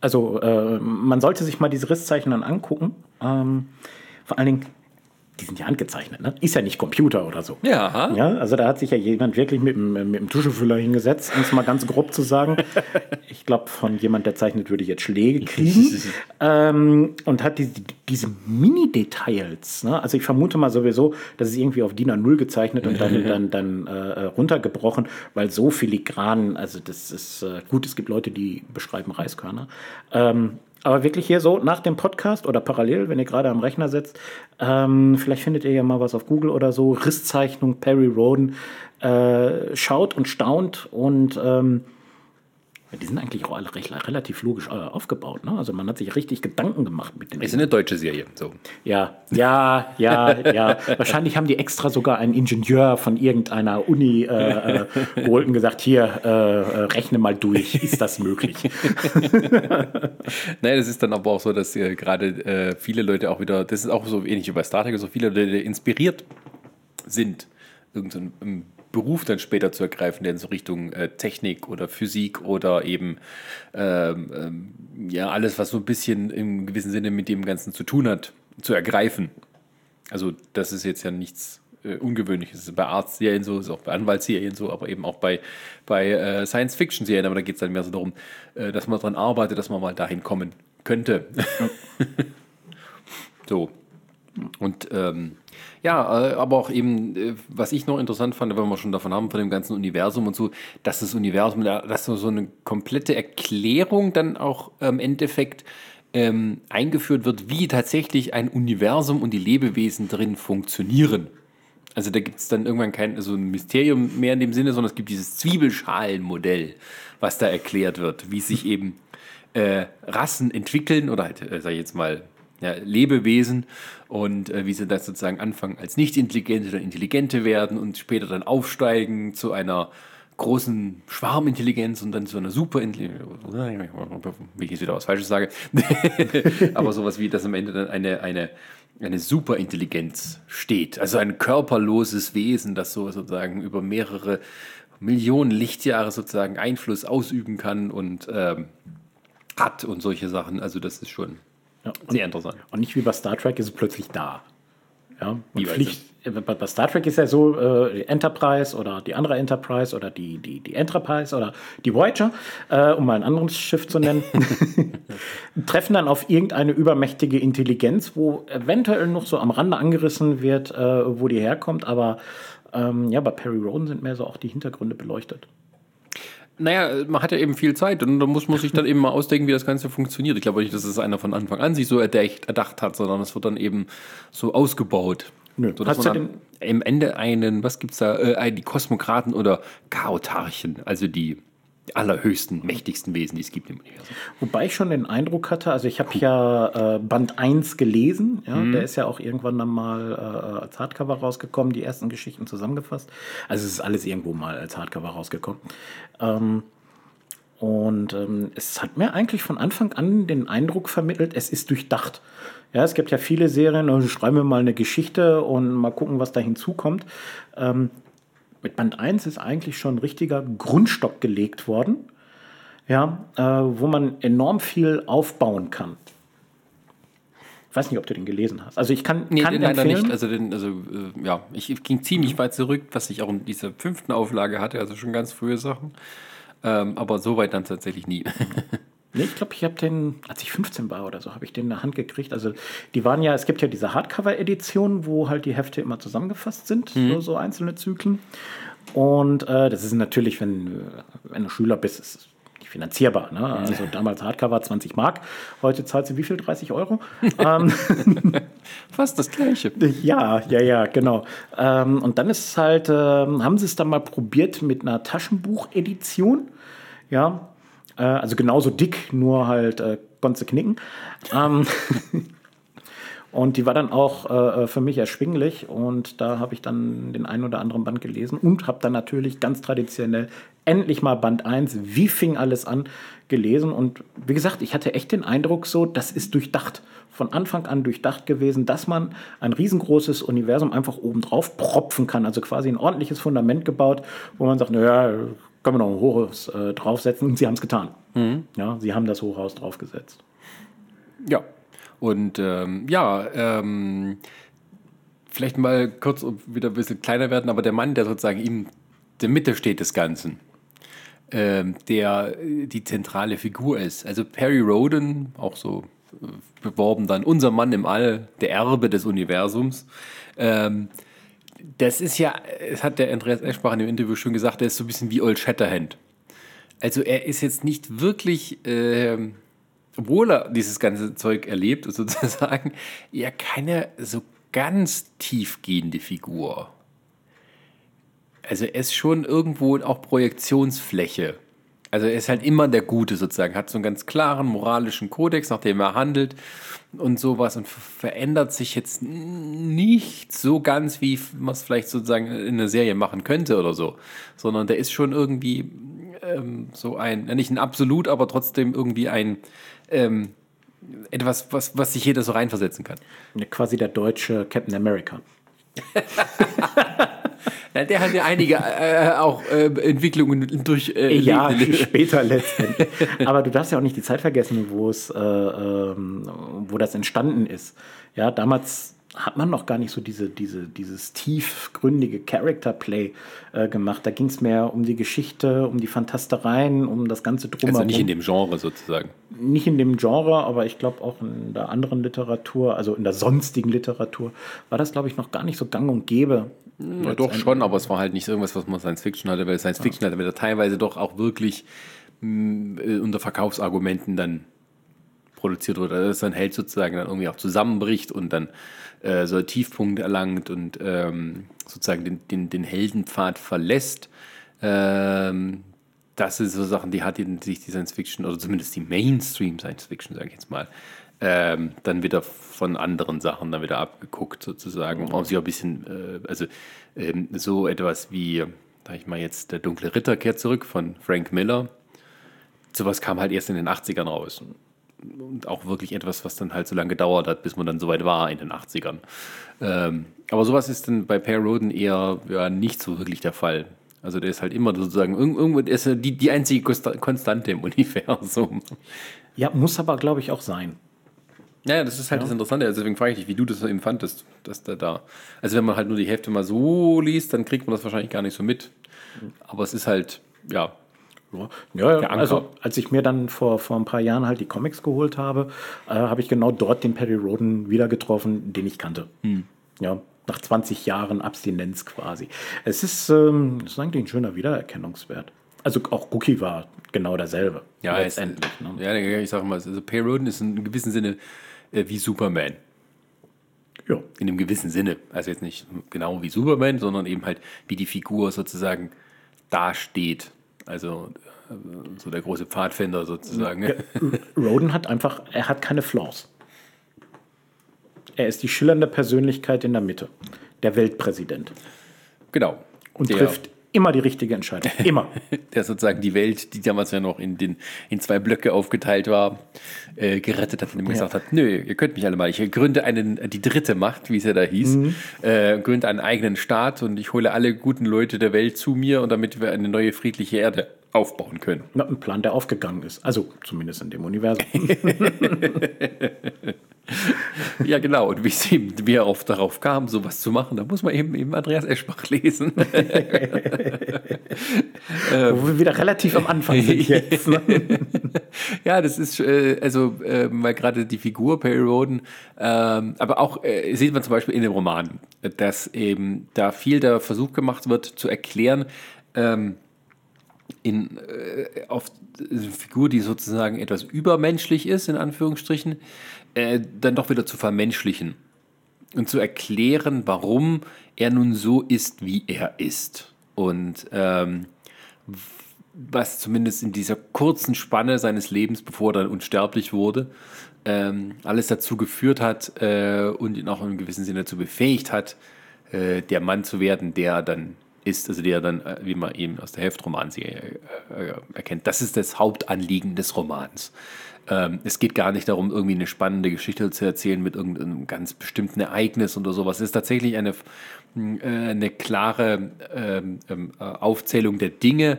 also äh, man sollte sich mal diese Risszeichen dann angucken. Ähm, vor allen Dingen, die sind ja handgezeichnet, ne? Ist ja nicht Computer oder so. Ja. ja also da hat sich ja jemand wirklich mit, mit, mit dem Tuschefüller hingesetzt, um es mal ganz grob zu sagen. (laughs) ich glaube, von jemand, der zeichnet, würde ich jetzt Schläge kriegen. (laughs) ähm, und hat die, diese Mini-Details. Ne? Also ich vermute mal sowieso, dass es irgendwie auf DIN A0 gezeichnet und dann, (laughs) dann, dann äh, runtergebrochen, weil so filigran, also das ist äh, gut, es gibt Leute, die beschreiben Reiskörner. Ähm, aber wirklich hier so nach dem Podcast oder parallel, wenn ihr gerade am Rechner sitzt, ähm, vielleicht findet ihr ja mal was auf Google oder so, Risszeichnung Perry Roden, äh, schaut und staunt und ähm, die sind eigentlich auch alle recht, relativ logisch äh, aufgebaut. Ne? Also man hat sich richtig Gedanken gemacht mit den. Ist eine deutsche Serie. So. Ja, ja, ja, ja. Wahrscheinlich haben die extra sogar einen Ingenieur von irgendeiner Uni äh, äh, geholt und gesagt: Hier, äh, äh rechne mal durch, ist das möglich? (laughs) naja, das ist dann aber auch so, dass äh, gerade viele Leute auch wieder, das ist auch so ähnlich wie bei Star Trek, so viele Leute inspiriert sind. Irgend Beruf dann später zu ergreifen, der in so Richtung äh, Technik oder Physik oder eben ähm, ähm, ja alles, was so ein bisschen im gewissen Sinne mit dem Ganzen zu tun hat, zu ergreifen. Also das ist jetzt ja nichts äh, Ungewöhnliches. Das ist bei Arztserien so, ist auch bei Anwaltsserien so, aber eben auch bei, bei äh, Science-Fiction-Serien. Aber da geht es dann mehr so darum, äh, dass man daran arbeitet, dass man mal dahin kommen könnte. (laughs) so. Und ähm, ja, äh, aber auch eben, äh, was ich noch interessant fand, wenn wir schon davon haben, von dem ganzen Universum und so, dass das Universum, dass so eine komplette Erklärung dann auch im Endeffekt ähm, eingeführt wird, wie tatsächlich ein Universum und die Lebewesen drin funktionieren. Also da gibt es dann irgendwann kein so ein Mysterium mehr in dem Sinne, sondern es gibt dieses Zwiebelschalenmodell, was da erklärt wird, wie sich eben äh, Rassen entwickeln oder halt, äh, sag ich jetzt mal, ja, Lebewesen und äh, wie sie das sozusagen anfangen als nicht intelligente oder intelligente werden und später dann aufsteigen zu einer großen Schwarmintelligenz und dann zu einer Superintelligenz, (laughs) wie ich jetzt wieder was Falsches sage, (laughs) aber sowas wie, dass am Ende dann eine, eine, eine Superintelligenz steht, also ein körperloses Wesen, das so sozusagen über mehrere Millionen Lichtjahre sozusagen Einfluss ausüben kann und ähm, hat und solche Sachen, also das ist schon ja, Sehr interessant. Und nicht wie bei Star Trek ist es plötzlich da. Ja, wie fliegt, äh, bei Star Trek ist ja so, äh, Enterprise oder die andere Enterprise oder die, die, die Enterprise oder die Voyager, äh, um mal ein anderes Schiff zu nennen, (laughs) treffen dann auf irgendeine übermächtige Intelligenz, wo eventuell noch so am Rande angerissen wird, äh, wo die herkommt, aber ähm, ja, bei Perry Roden sind mehr so auch die Hintergründe beleuchtet. Naja, man hat ja eben viel Zeit und da muss man sich dann eben mal ausdenken, wie das Ganze funktioniert. Ich glaube nicht, dass es einer von Anfang an sich so erdacht, erdacht hat, sondern es wird dann eben so ausgebaut. Nö, so, dass man dann im Ende einen, was gibt's da, äh, die Kosmokraten oder Chaotarchen, also die allerhöchsten, mächtigsten Wesen, die es gibt im Universum. Wobei ich schon den Eindruck hatte, also ich habe ja äh, Band 1 gelesen, ja, der ist ja auch irgendwann dann mal äh, als Hardcover rausgekommen, die ersten Geschichten zusammengefasst. Also es ist alles irgendwo mal als Hardcover rausgekommen. Ähm, und ähm, es hat mir eigentlich von Anfang an den Eindruck vermittelt, es ist durchdacht. Ja, es gibt ja viele Serien, also schreiben wir mal eine Geschichte und mal gucken, was da hinzukommt. Ähm, mit Band 1 ist eigentlich schon ein richtiger Grundstock gelegt worden, ja, äh, wo man enorm viel aufbauen kann. Ich weiß nicht, ob du den gelesen hast. Also ich kann, Nee, kann den leider empfehlen. nicht. Also, den, also äh, ja, ich ging ziemlich weit zurück, was ich auch in dieser fünften Auflage hatte, also schon ganz frühe Sachen. Ähm, aber so weit dann tatsächlich nie. (laughs) Nee, ich glaube, ich habe den, als ich 15 war oder so, habe ich den in der Hand gekriegt. Also die waren ja, es gibt ja diese Hardcover-Edition, wo halt die Hefte immer zusammengefasst sind, so, so einzelne Zyklen. Und äh, das ist natürlich, wenn, äh, wenn du Schüler bist, ist es nicht finanzierbar. Ne? Also (laughs) damals Hardcover 20 Mark, heute zahlt sie wie viel? 30 Euro? (laughs) ähm, (laughs) Fast das Gleiche. ja, ja, ja, genau. Ähm, und dann ist es halt, ähm, haben sie es dann mal probiert mit einer Taschenbuch-Edition. Ja, äh, also genauso dick, nur halt äh, konntest du knicken. Ähm, (laughs) und die war dann auch äh, für mich erschwinglich und da habe ich dann den einen oder anderen Band gelesen und habe dann natürlich ganz traditionell endlich mal Band 1, wie fing alles an, gelesen und wie gesagt, ich hatte echt den Eindruck so, das ist durchdacht. Von Anfang an durchdacht gewesen, dass man ein riesengroßes Universum einfach oben drauf propfen kann, also quasi ein ordentliches Fundament gebaut, wo man sagt, naja, können wir noch ein Hochhaus äh, draufsetzen und sie haben es getan. Ja, sie haben das Hochhaus draufgesetzt. Ja. Und ähm, ja, ähm, vielleicht mal kurz wieder ein bisschen kleiner werden, aber der Mann, der sozusagen in der Mitte steht des Ganzen, ähm, der äh, die zentrale Figur ist. Also Perry Roden, auch so äh, beworben dann unser Mann im All, der Erbe des Universums. Ähm, das ist ja, es hat der Andreas Eschbach in dem Interview schon gesagt, der ist so ein bisschen wie Old Shatterhand. Also er ist jetzt nicht wirklich, ähm, obwohl er dieses ganze Zeug erlebt, (laughs) sozusagen, ja keine so ganz tiefgehende Figur. Also er ist schon irgendwo auch Projektionsfläche. Also er ist halt immer der Gute sozusagen, hat so einen ganz klaren moralischen Kodex, nach dem er handelt und sowas und verändert sich jetzt nicht so ganz, wie man es vielleicht sozusagen in einer Serie machen könnte oder so, sondern der ist schon irgendwie ähm, so ein, nicht ein Absolut, aber trotzdem irgendwie ein ähm, etwas, was, was sich jeder so reinversetzen kann. Quasi der deutsche Captain America. (laughs) Ja, der hat ja einige äh, auch äh, Entwicklungen durch äh, Ja, erlebt. (laughs) später letztendlich. Aber du darfst ja auch nicht die Zeit vergessen, wo es, äh, ähm, wo das entstanden ist. Ja, damals hat man noch gar nicht so diese, diese, dieses tiefgründige Character Play äh, gemacht. Da ging es mehr um die Geschichte, um die Fantastereien, um das ganze drumherum. Also nicht in dem Genre sozusagen. nicht in dem Genre, aber ich glaube auch in der anderen Literatur, also in der sonstigen Literatur, war das, glaube ich, noch gar nicht so gang und gäbe. Ja, doch schon, aber es war halt nicht irgendwas, was man Science Fiction hatte, weil Science Fiction hatte wieder teilweise doch auch wirklich mh, äh, unter Verkaufsargumenten dann produziert wurde, dass ein Held sozusagen dann irgendwie auch zusammenbricht und dann äh, so einen Tiefpunkt erlangt und ähm, sozusagen den, den, den Heldenpfad verlässt. Ähm, das sind so Sachen, die hat sich die Science Fiction, oder zumindest die Mainstream Science Fiction, sage ich jetzt mal, ähm, dann wieder von anderen Sachen dann wieder abgeguckt sozusagen, um sich auch ein bisschen, äh, also ähm, so etwas wie, sag ich mal jetzt, der dunkle Ritter kehrt zurück von Frank Miller. Sowas kam halt erst in den 80ern raus. Und auch wirklich etwas, was dann halt so lange gedauert hat, bis man dann soweit war in den 80ern. Ähm, aber sowas ist dann bei Per Roden eher ja, nicht so wirklich der Fall. Also der ist halt immer sozusagen, irg- irgendwo ist die, die einzige Konsta- Konstante im (laughs) Universum. Ja, muss aber, glaube ich, auch sein. Ja, das ist halt das Interessante. Also deswegen frage ich dich, wie du das eben fandest, dass da da. Also wenn man halt nur die Hälfte mal so liest, dann kriegt man das wahrscheinlich gar nicht so mit. Aber es ist halt, ja, Ja, ja, Der also als ich mir dann vor, vor ein paar Jahren halt die Comics geholt habe, äh, habe ich genau dort den Perry Roden wieder getroffen, den ich kannte. Ja, nach 20 Jahren Abstinenz quasi. Es ist, ähm, ist eigentlich ein schöner Wiedererkennungswert. Also auch Cookie war genau derselbe. ja, letztendlich. Ne? ja, ich sage mal, also Per Roden ist in gewissem Sinne wie Superman. Ja. In einem gewissen Sinne. Also jetzt nicht genau wie Superman, sondern eben halt wie die Figur sozusagen dasteht. Also äh, so der große Pfadfinder sozusagen. Ja, (laughs) Roden hat einfach, er hat keine Flaws. Er ist die schillernde Persönlichkeit in der Mitte, der Weltpräsident. Genau. Und der, trifft immer die richtige Entscheidung. Immer. (laughs) der sozusagen die Welt, die damals ja noch in, den, in zwei Blöcke aufgeteilt war, äh, gerettet hat und ihm ja. gesagt hat, nö, ihr könnt mich alle mal. Ich gründe einen, die dritte Macht, wie es ja da hieß, mhm. äh, gründe einen eigenen Staat und ich hole alle guten Leute der Welt zu mir und damit wir eine neue friedliche Erde aufbauen können. Na, ein Plan, der aufgegangen ist. Also zumindest in dem Universum. (laughs) ja, genau. Und wie, sie, wie er auf, darauf kam, sowas zu machen, da muss man eben, eben Andreas Eschbach lesen. (laughs) Wo wir wieder relativ am Anfang sind (laughs) jetzt. Ne? ja, das ist, äh, also, äh, weil gerade die Figur Perry Roden, äh, aber auch äh, sieht man zum Beispiel in dem Roman, dass eben da viel der Versuch gemacht wird, zu erklären, ähm, in, äh, auf eine Figur, die sozusagen etwas übermenschlich ist, in Anführungsstrichen, äh, dann doch wieder zu vermenschlichen und zu erklären, warum er nun so ist, wie er ist. Und ähm, was zumindest in dieser kurzen Spanne seines Lebens, bevor er dann unsterblich wurde, ähm, alles dazu geführt hat äh, und ihn auch in gewissem Sinne dazu befähigt hat, äh, der Mann zu werden, der er dann ist, also der dann, äh, wie man eben aus der Heftromanserie äh, erkennt. Das ist das Hauptanliegen des Romans. Ähm, es geht gar nicht darum, irgendwie eine spannende Geschichte zu erzählen mit irgendeinem ganz bestimmten Ereignis oder sowas. Es ist tatsächlich eine, äh, eine klare ähm, ähm, äh, Aufzählung der Dinge,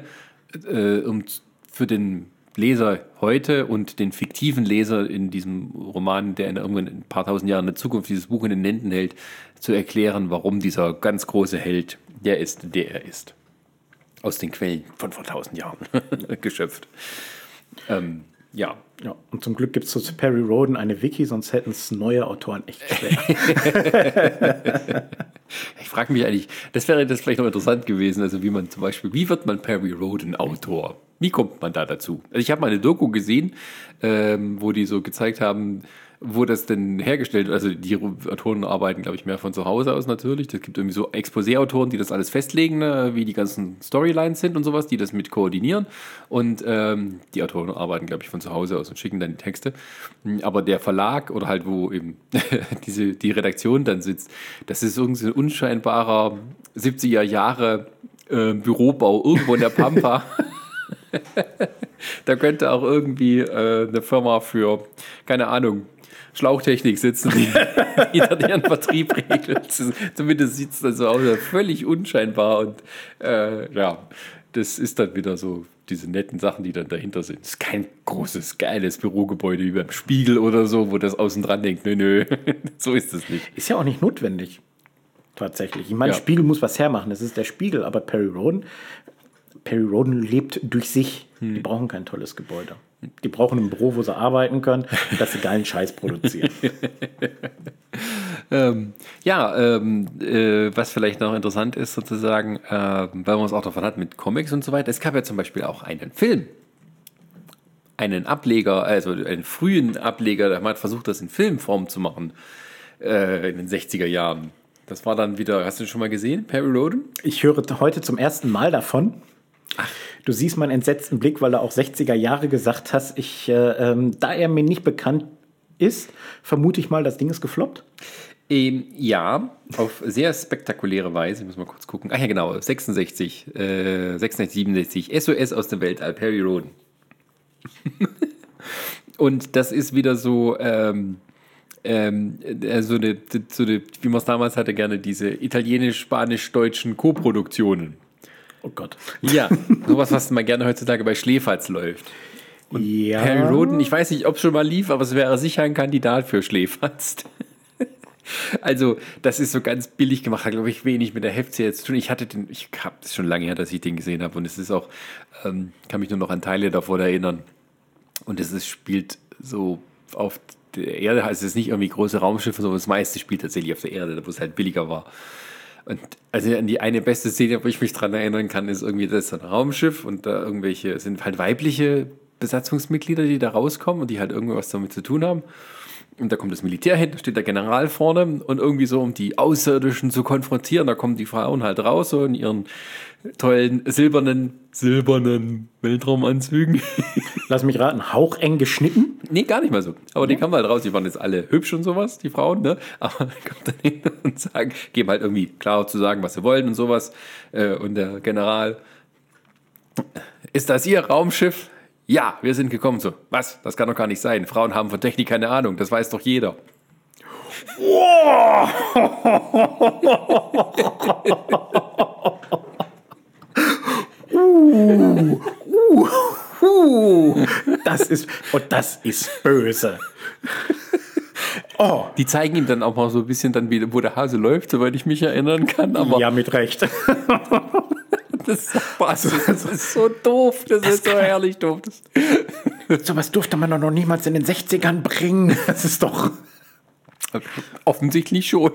äh, um für den Leser heute und den fiktiven Leser in diesem Roman, der in irgendwann ein paar tausend Jahren in der Zukunft dieses Buch in den Händen hält, zu erklären, warum dieser ganz große Held der ist, der er ist. Aus den Quellen von vor tausend Jahren (laughs) geschöpft. Ähm, ja. ja. Und zum Glück gibt es zu Perry Roden eine Wiki, sonst hätten es neue Autoren echt schwer. (laughs) (laughs) ich frage mich eigentlich, das wäre das vielleicht noch interessant gewesen, also wie man zum Beispiel, wie wird man Perry Roden Autor? Wie kommt man da dazu? Also ich habe mal eine Doku gesehen, ähm, wo die so gezeigt haben, wo das denn hergestellt wird. Also die Autoren arbeiten, glaube ich, mehr von zu Hause aus natürlich. Es gibt irgendwie so Exposé-Autoren, die das alles festlegen, ne, wie die ganzen Storylines sind und sowas, die das mit koordinieren. Und ähm, die Autoren arbeiten, glaube ich, von zu Hause aus und schicken dann die Texte. Aber der Verlag oder halt, wo eben (laughs) diese, die Redaktion dann sitzt, das ist irgendwie ein unscheinbarer 70er Jahre äh, Bürobau irgendwo in der Pampa. (laughs) da könnte auch irgendwie äh, eine Firma für, keine Ahnung, Schlauchtechnik sitzen, die, (laughs) die dann ihren Vertrieb regelt. Zumindest sieht es dann so aus, völlig unscheinbar. Und äh, ja, das ist dann wieder so diese netten Sachen, die dann dahinter sind. Es ist kein großes, geiles Bürogebäude wie beim Spiegel oder so, wo das außen dran denkt, nö, nö, (laughs) so ist es nicht. Ist ja auch nicht notwendig. Tatsächlich. Ich meine, ja. Spiegel muss was hermachen. Das ist der Spiegel, aber Perry Roden, Perry Roden lebt durch sich. Hm. Die brauchen kein tolles Gebäude. Die brauchen ein Büro, wo sie arbeiten können, dass sie geilen Scheiß produzieren. (laughs) ähm, ja, ähm, äh, was vielleicht noch interessant ist, sozusagen, äh, weil man es auch davon hat mit Comics und so weiter. Es gab ja zum Beispiel auch einen Film. Einen Ableger, also einen frühen Ableger, der hat versucht, das in Filmform zu machen äh, in den 60er Jahren. Das war dann wieder, hast du schon mal gesehen, Perry Roden? Ich höre heute zum ersten Mal davon. Ach. Du siehst meinen entsetzten Blick, weil du auch 60er Jahre gesagt hast. Ich, äh, ähm, da er mir nicht bekannt ist, vermute ich mal, das Ding ist gefloppt. Ähm, ja, auf sehr spektakuläre Weise. Ich muss mal kurz gucken. Ach ja, genau. 66, äh, 66, 67. SOS aus dem Weltall, Perry Roden. (laughs) Und das ist wieder so, ähm, ähm, äh, so eine, so eine, wie man es damals hatte, gerne diese italienisch-spanisch-deutschen Co-Produktionen. Oh Gott. Ja, sowas, was man gerne heutzutage bei Schläferz läuft. Und ja. Harry Roden, ich weiß nicht, ob es schon mal lief, aber es wäre sicher ein Kandidat für Schläferz. Also, das ist so ganz billig gemacht, hat, glaube ich, wenig mit der Heftserie zu tun. Ich hatte den, ich habe es schon lange her, dass ich den gesehen habe und es ist auch, ähm, kann mich nur noch an Teile davon erinnern. Und es ist, spielt so auf der Erde, also es ist nicht irgendwie große Raumschiffe, sondern das meiste spielt tatsächlich auf der Erde, wo es halt billiger war. Und also die eine beste Szene, wo ich mich dran erinnern kann, ist irgendwie das ist ein Raumschiff und da irgendwelche, sind halt weibliche Besatzungsmitglieder, die da rauskommen und die halt irgendwas damit zu tun haben. Und da kommt das Militär hin, da steht der General vorne und irgendwie so, um die Außerirdischen zu konfrontieren, da kommen die Frauen halt raus, so in ihren tollen silbernen, silbernen Weltraumanzügen. (laughs) Lass mich raten, haucheng geschnitten? nee, gar nicht mal so. Aber die kamen halt raus, die waren jetzt alle hübsch und sowas, die Frauen, ne? Aber kommt dann hin (laughs) und sagen, geben halt irgendwie klar zu sagen, was sie wollen und sowas. Äh, Und der General, ist das Ihr Raumschiff? Ja, wir sind gekommen. So, was? Das kann doch gar nicht sein. Frauen haben von Technik keine Ahnung. Das weiß doch jeder. (laughs) Uh, das ist, und das ist böse. Oh, Die zeigen ihm dann auch mal so ein bisschen dann, wie, wo der Hase läuft, soweit ich mich erinnern kann. Ja, mit Recht. (laughs) das, ist Spaß. das ist so doof. Das, ist so herrlich doof. Das, Sowas durfte man doch noch niemals in den 60ern bringen. Das ist doch. offensichtlich schon.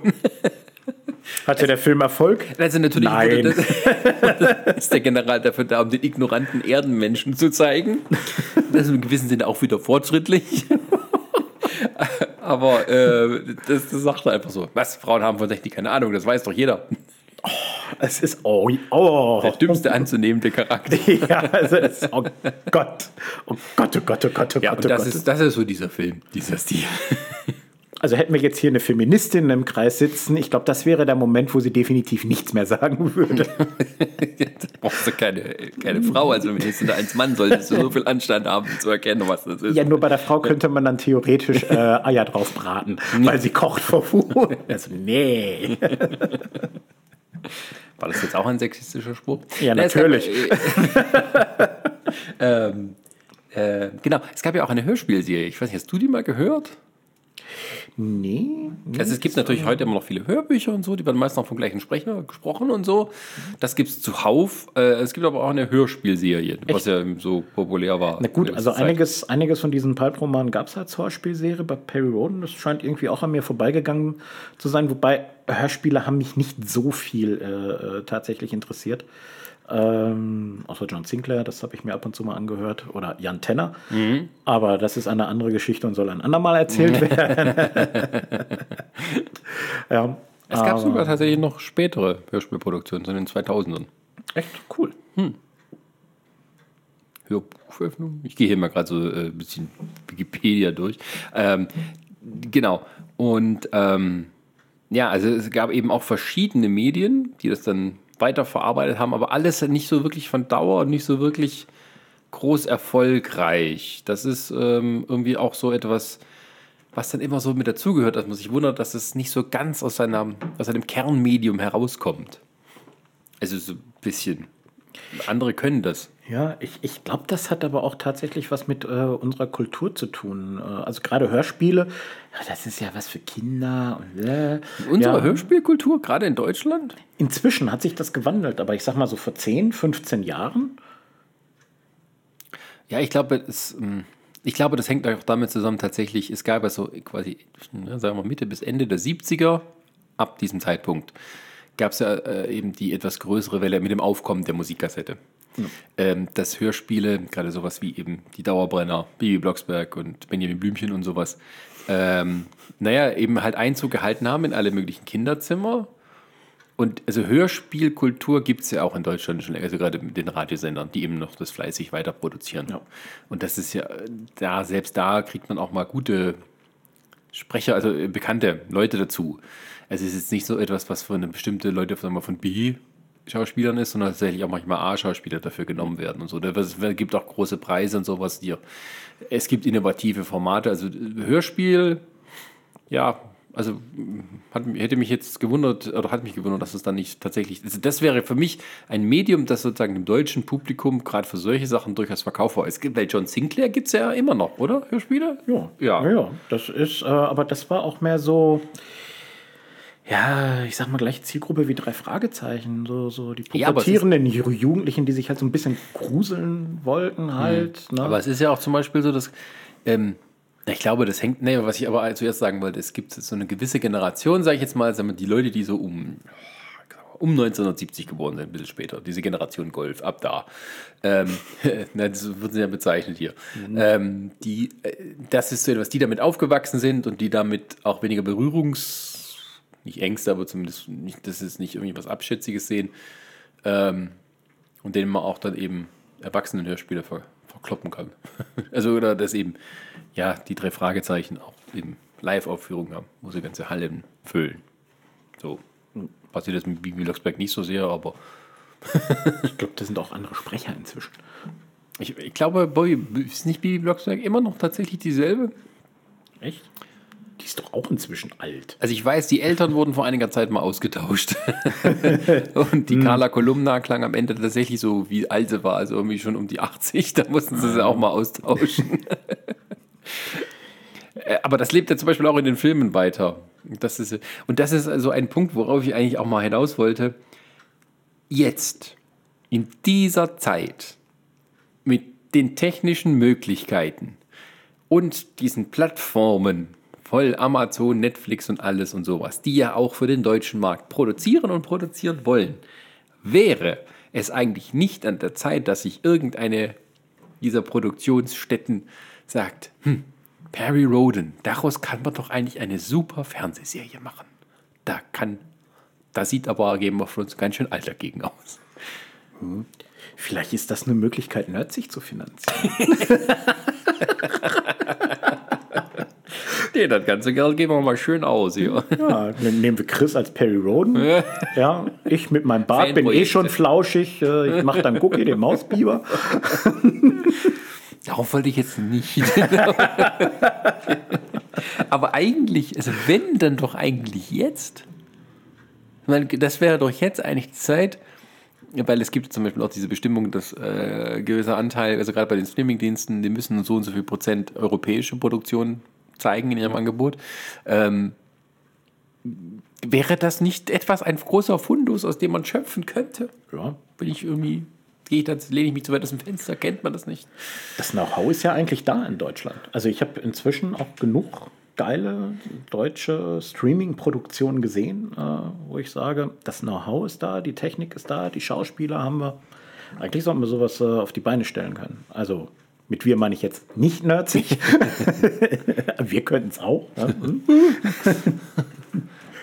Hatte der Film Erfolg? Also natürlich Nein. wurde (laughs) das, ist der General dafür da, um den ignoranten Erdenmenschen zu zeigen. Das ist im gewissen Sinne auch wieder fortschrittlich. Aber äh, das, das sagt er einfach so. Was? Frauen haben von Technik keine Ahnung, das weiß doch jeder. Es ist. Oh, oh. Der dümmste anzunehmende Charakter. (laughs) Ja, also es, oh Gott. Oh Gott, oh Gott, oh Gott, oh Ja, Gott, und oh das Gott. ist, das ist so dieser Film, dieser Stil. (laughs) Also hätten wir jetzt hier eine Feministin im Kreis sitzen, ich glaube, das wäre der Moment, wo sie definitiv nichts mehr sagen würde. (laughs) brauchst du keine, keine Frau als Feministin, als Mann solltest du so viel Anstand haben, zu erkennen, was das ist. Ja, nur bei der Frau könnte man dann theoretisch äh, Eier drauf braten, weil sie kocht vor Wut. Also, nee. (laughs) War das jetzt auch ein sexistischer Spruch? Ja, Na, natürlich. (laughs) ähm, äh, genau, es gab ja auch eine Hörspielserie. Ich weiß nicht, hast du die mal gehört? Nee. Also es gibt natürlich heute immer noch viele Hörbücher und so, die werden meist noch vom gleichen Sprecher gesprochen und so. Das gibt es zuhauf. Äh, es gibt aber auch eine Hörspielserie, was ja so populär war. Na gut, also Zeit. einiges, einiges von diesen Pulp-Romanen gab es als Hörspielserie bei Perry Roden. Das scheint irgendwie auch an mir vorbeigegangen zu sein. Wobei Hörspiele haben mich nicht so viel äh, äh, tatsächlich interessiert. Ähm, außer John Sinclair, das habe ich mir ab und zu mal angehört. Oder Jan Tenner. Mhm. Aber das ist eine andere Geschichte und soll ein andermal erzählt (laughs) werden. (laughs) ja. Es gab aber- sogar tatsächlich noch spätere Hörspielproduktionen, so in den 2000ern. Echt cool. Hörbuchveröffentlichung. Ich gehe hier mal gerade so äh, ein bisschen Wikipedia durch. Ähm, genau. Und ähm, ja, also es gab eben auch verschiedene Medien, die das dann weiterverarbeitet haben, aber alles nicht so wirklich von Dauer und nicht so wirklich groß erfolgreich. Das ist ähm, irgendwie auch so etwas, was dann immer so mit dazugehört, dass man sich wundert, dass es nicht so ganz aus, seiner, aus seinem Kernmedium herauskommt. Also so ein bisschen. Andere können das. Ja, ich, ich glaube, das hat aber auch tatsächlich was mit äh, unserer Kultur zu tun. Äh, also gerade Hörspiele, ja, das ist ja was für Kinder. Und, äh, Unsere ja. Hörspielkultur, gerade in Deutschland? Inzwischen hat sich das gewandelt, aber ich sag mal so vor 10, 15 Jahren. Ja, ich glaube, es, ähm, ich glaube, das hängt auch damit zusammen, tatsächlich, es gab ja so quasi, ne, sagen wir Mitte bis Ende der 70er, ab diesem Zeitpunkt, gab es ja äh, eben die etwas größere Welle mit dem Aufkommen der Musikkassette. Ähm, dass Hörspiele, gerade sowas wie eben die Dauerbrenner, Bibi Blocksberg und Benjamin Blümchen und sowas, ähm, naja, eben halt Einzug gehalten haben in alle möglichen Kinderzimmer. Und also Hörspielkultur gibt es ja auch in Deutschland schon, also gerade mit den Radiosendern, die eben noch das fleißig weiter produzieren. Ja. Und das ist ja, da, selbst da kriegt man auch mal gute Sprecher, also äh, bekannte Leute dazu. Also es ist jetzt nicht so etwas, was für eine bestimmte Leute sagen wir, von B-Schauspielern ist, sondern tatsächlich auch manchmal A-Schauspieler dafür genommen werden und so. Da- Es gibt auch große Preise und sowas. Die, es gibt innovative Formate, also Hörspiel, ja, also hat, hätte mich jetzt gewundert, oder hat mich gewundert, dass es dann nicht tatsächlich, also das wäre für mich ein Medium, das sozusagen dem deutschen Publikum gerade für solche Sachen durchaus verkaufbar ist. Bei John Sinclair gibt es ja immer noch, oder? Hörspiele? Ja, Ja. ja, ja. Das ist, äh, aber das war auch mehr so, ja, ich sag mal gleich Zielgruppe wie drei Fragezeichen. So, so die Ja, pubertierenden Ju- Jugendlichen, die sich halt so ein bisschen gruseln wollten halt. Ne? Aber es ist ja auch zum Beispiel so, dass, ähm, ich glaube, das hängt, nee, was ich aber zuerst sagen wollte, es gibt so eine gewisse Generation, sage ich jetzt mal, sagen wir, die Leute, die so um um 1970 geboren sind, ein bisschen später. Diese Generation Golf, ab da. Ähm, (laughs) das wird ja bezeichnet hier. Mhm. Ähm, die, äh, das ist so etwas, die damit aufgewachsen sind und die damit auch weniger Berührungs, nicht Ängste, aber zumindest, nicht, das ist nicht irgendwie was Abschätziges sehen. Ähm, und denen man auch dann eben Erwachsenenhörspiele ver, verkloppen kann. (laughs) also, oder das eben, ja, die drei Fragezeichen auch eben Live-Aufführungen haben, wo sie ganze Hallen füllen. So passiert das mit Bibi Blocksberg nicht so sehr, aber. ich glaube, das sind auch andere Sprecher inzwischen. Ich, ich glaube, Bobby, ist nicht Bibi Blocksberg immer noch tatsächlich dieselbe? Echt? Die ist doch auch inzwischen alt. Also ich weiß, die Eltern wurden vor einiger Zeit mal ausgetauscht. (laughs) und die hm. Carla Kolumna klang am Ende tatsächlich so, wie alt sie war, also irgendwie schon um die 80. Da mussten sie sie auch mal austauschen. (laughs) Äh, aber das lebt ja zum Beispiel auch in den Filmen weiter. Das ist, und das ist also ein Punkt, worauf ich eigentlich auch mal hinaus wollte. Jetzt, in dieser Zeit, mit den technischen Möglichkeiten und diesen Plattformen, voll Amazon, Netflix und alles und sowas, die ja auch für den deutschen Markt produzieren und produzieren wollen, wäre es eigentlich nicht an der Zeit, dass sich irgendeine dieser Produktionsstätten sagt, hm, Perry Roden, daraus kann man doch eigentlich eine super Fernsehserie machen. Da kann, da sieht aber Game of Thrones ganz schön alt dagegen aus. Hm. Vielleicht ist das eine Möglichkeit, Nerdsich zu finanzieren. (laughs) nee, das ganze Geld geben wir mal schön aus hier. (laughs) Ja, nehmen wir Chris als Perry Roden. (laughs) Ja, ich mit meinem Bart bin eh schon flauschig. Äh, ich mache dann Cookie, den Mausbiber. (laughs) Darauf wollte ich jetzt nicht. Aber eigentlich, also wenn, dann doch eigentlich jetzt. Meine, das wäre doch jetzt eigentlich die Zeit, weil es gibt zum Beispiel auch diese Bestimmung, dass äh, gewisser Anteil, also gerade bei den Streamingdiensten, die müssen so und so viel Prozent europäische Produktion zeigen in ihrem Angebot. Ähm, wäre das nicht etwas, ein großer Fundus, aus dem man schöpfen könnte? Ja. Bin ich irgendwie gehe ich dann, lehne ich mich zu weit aus dem Fenster, kennt man das nicht. Das Know-how ist ja eigentlich da in Deutschland. Also ich habe inzwischen auch genug geile deutsche Streaming-Produktionen gesehen, äh, wo ich sage, das Know-how ist da, die Technik ist da, die Schauspieler haben wir. Eigentlich sollten wir sowas äh, auf die Beine stellen können. Also mit wir meine ich jetzt nicht nerdsig. (laughs) wir könnten es auch. Ja? (laughs) (laughs)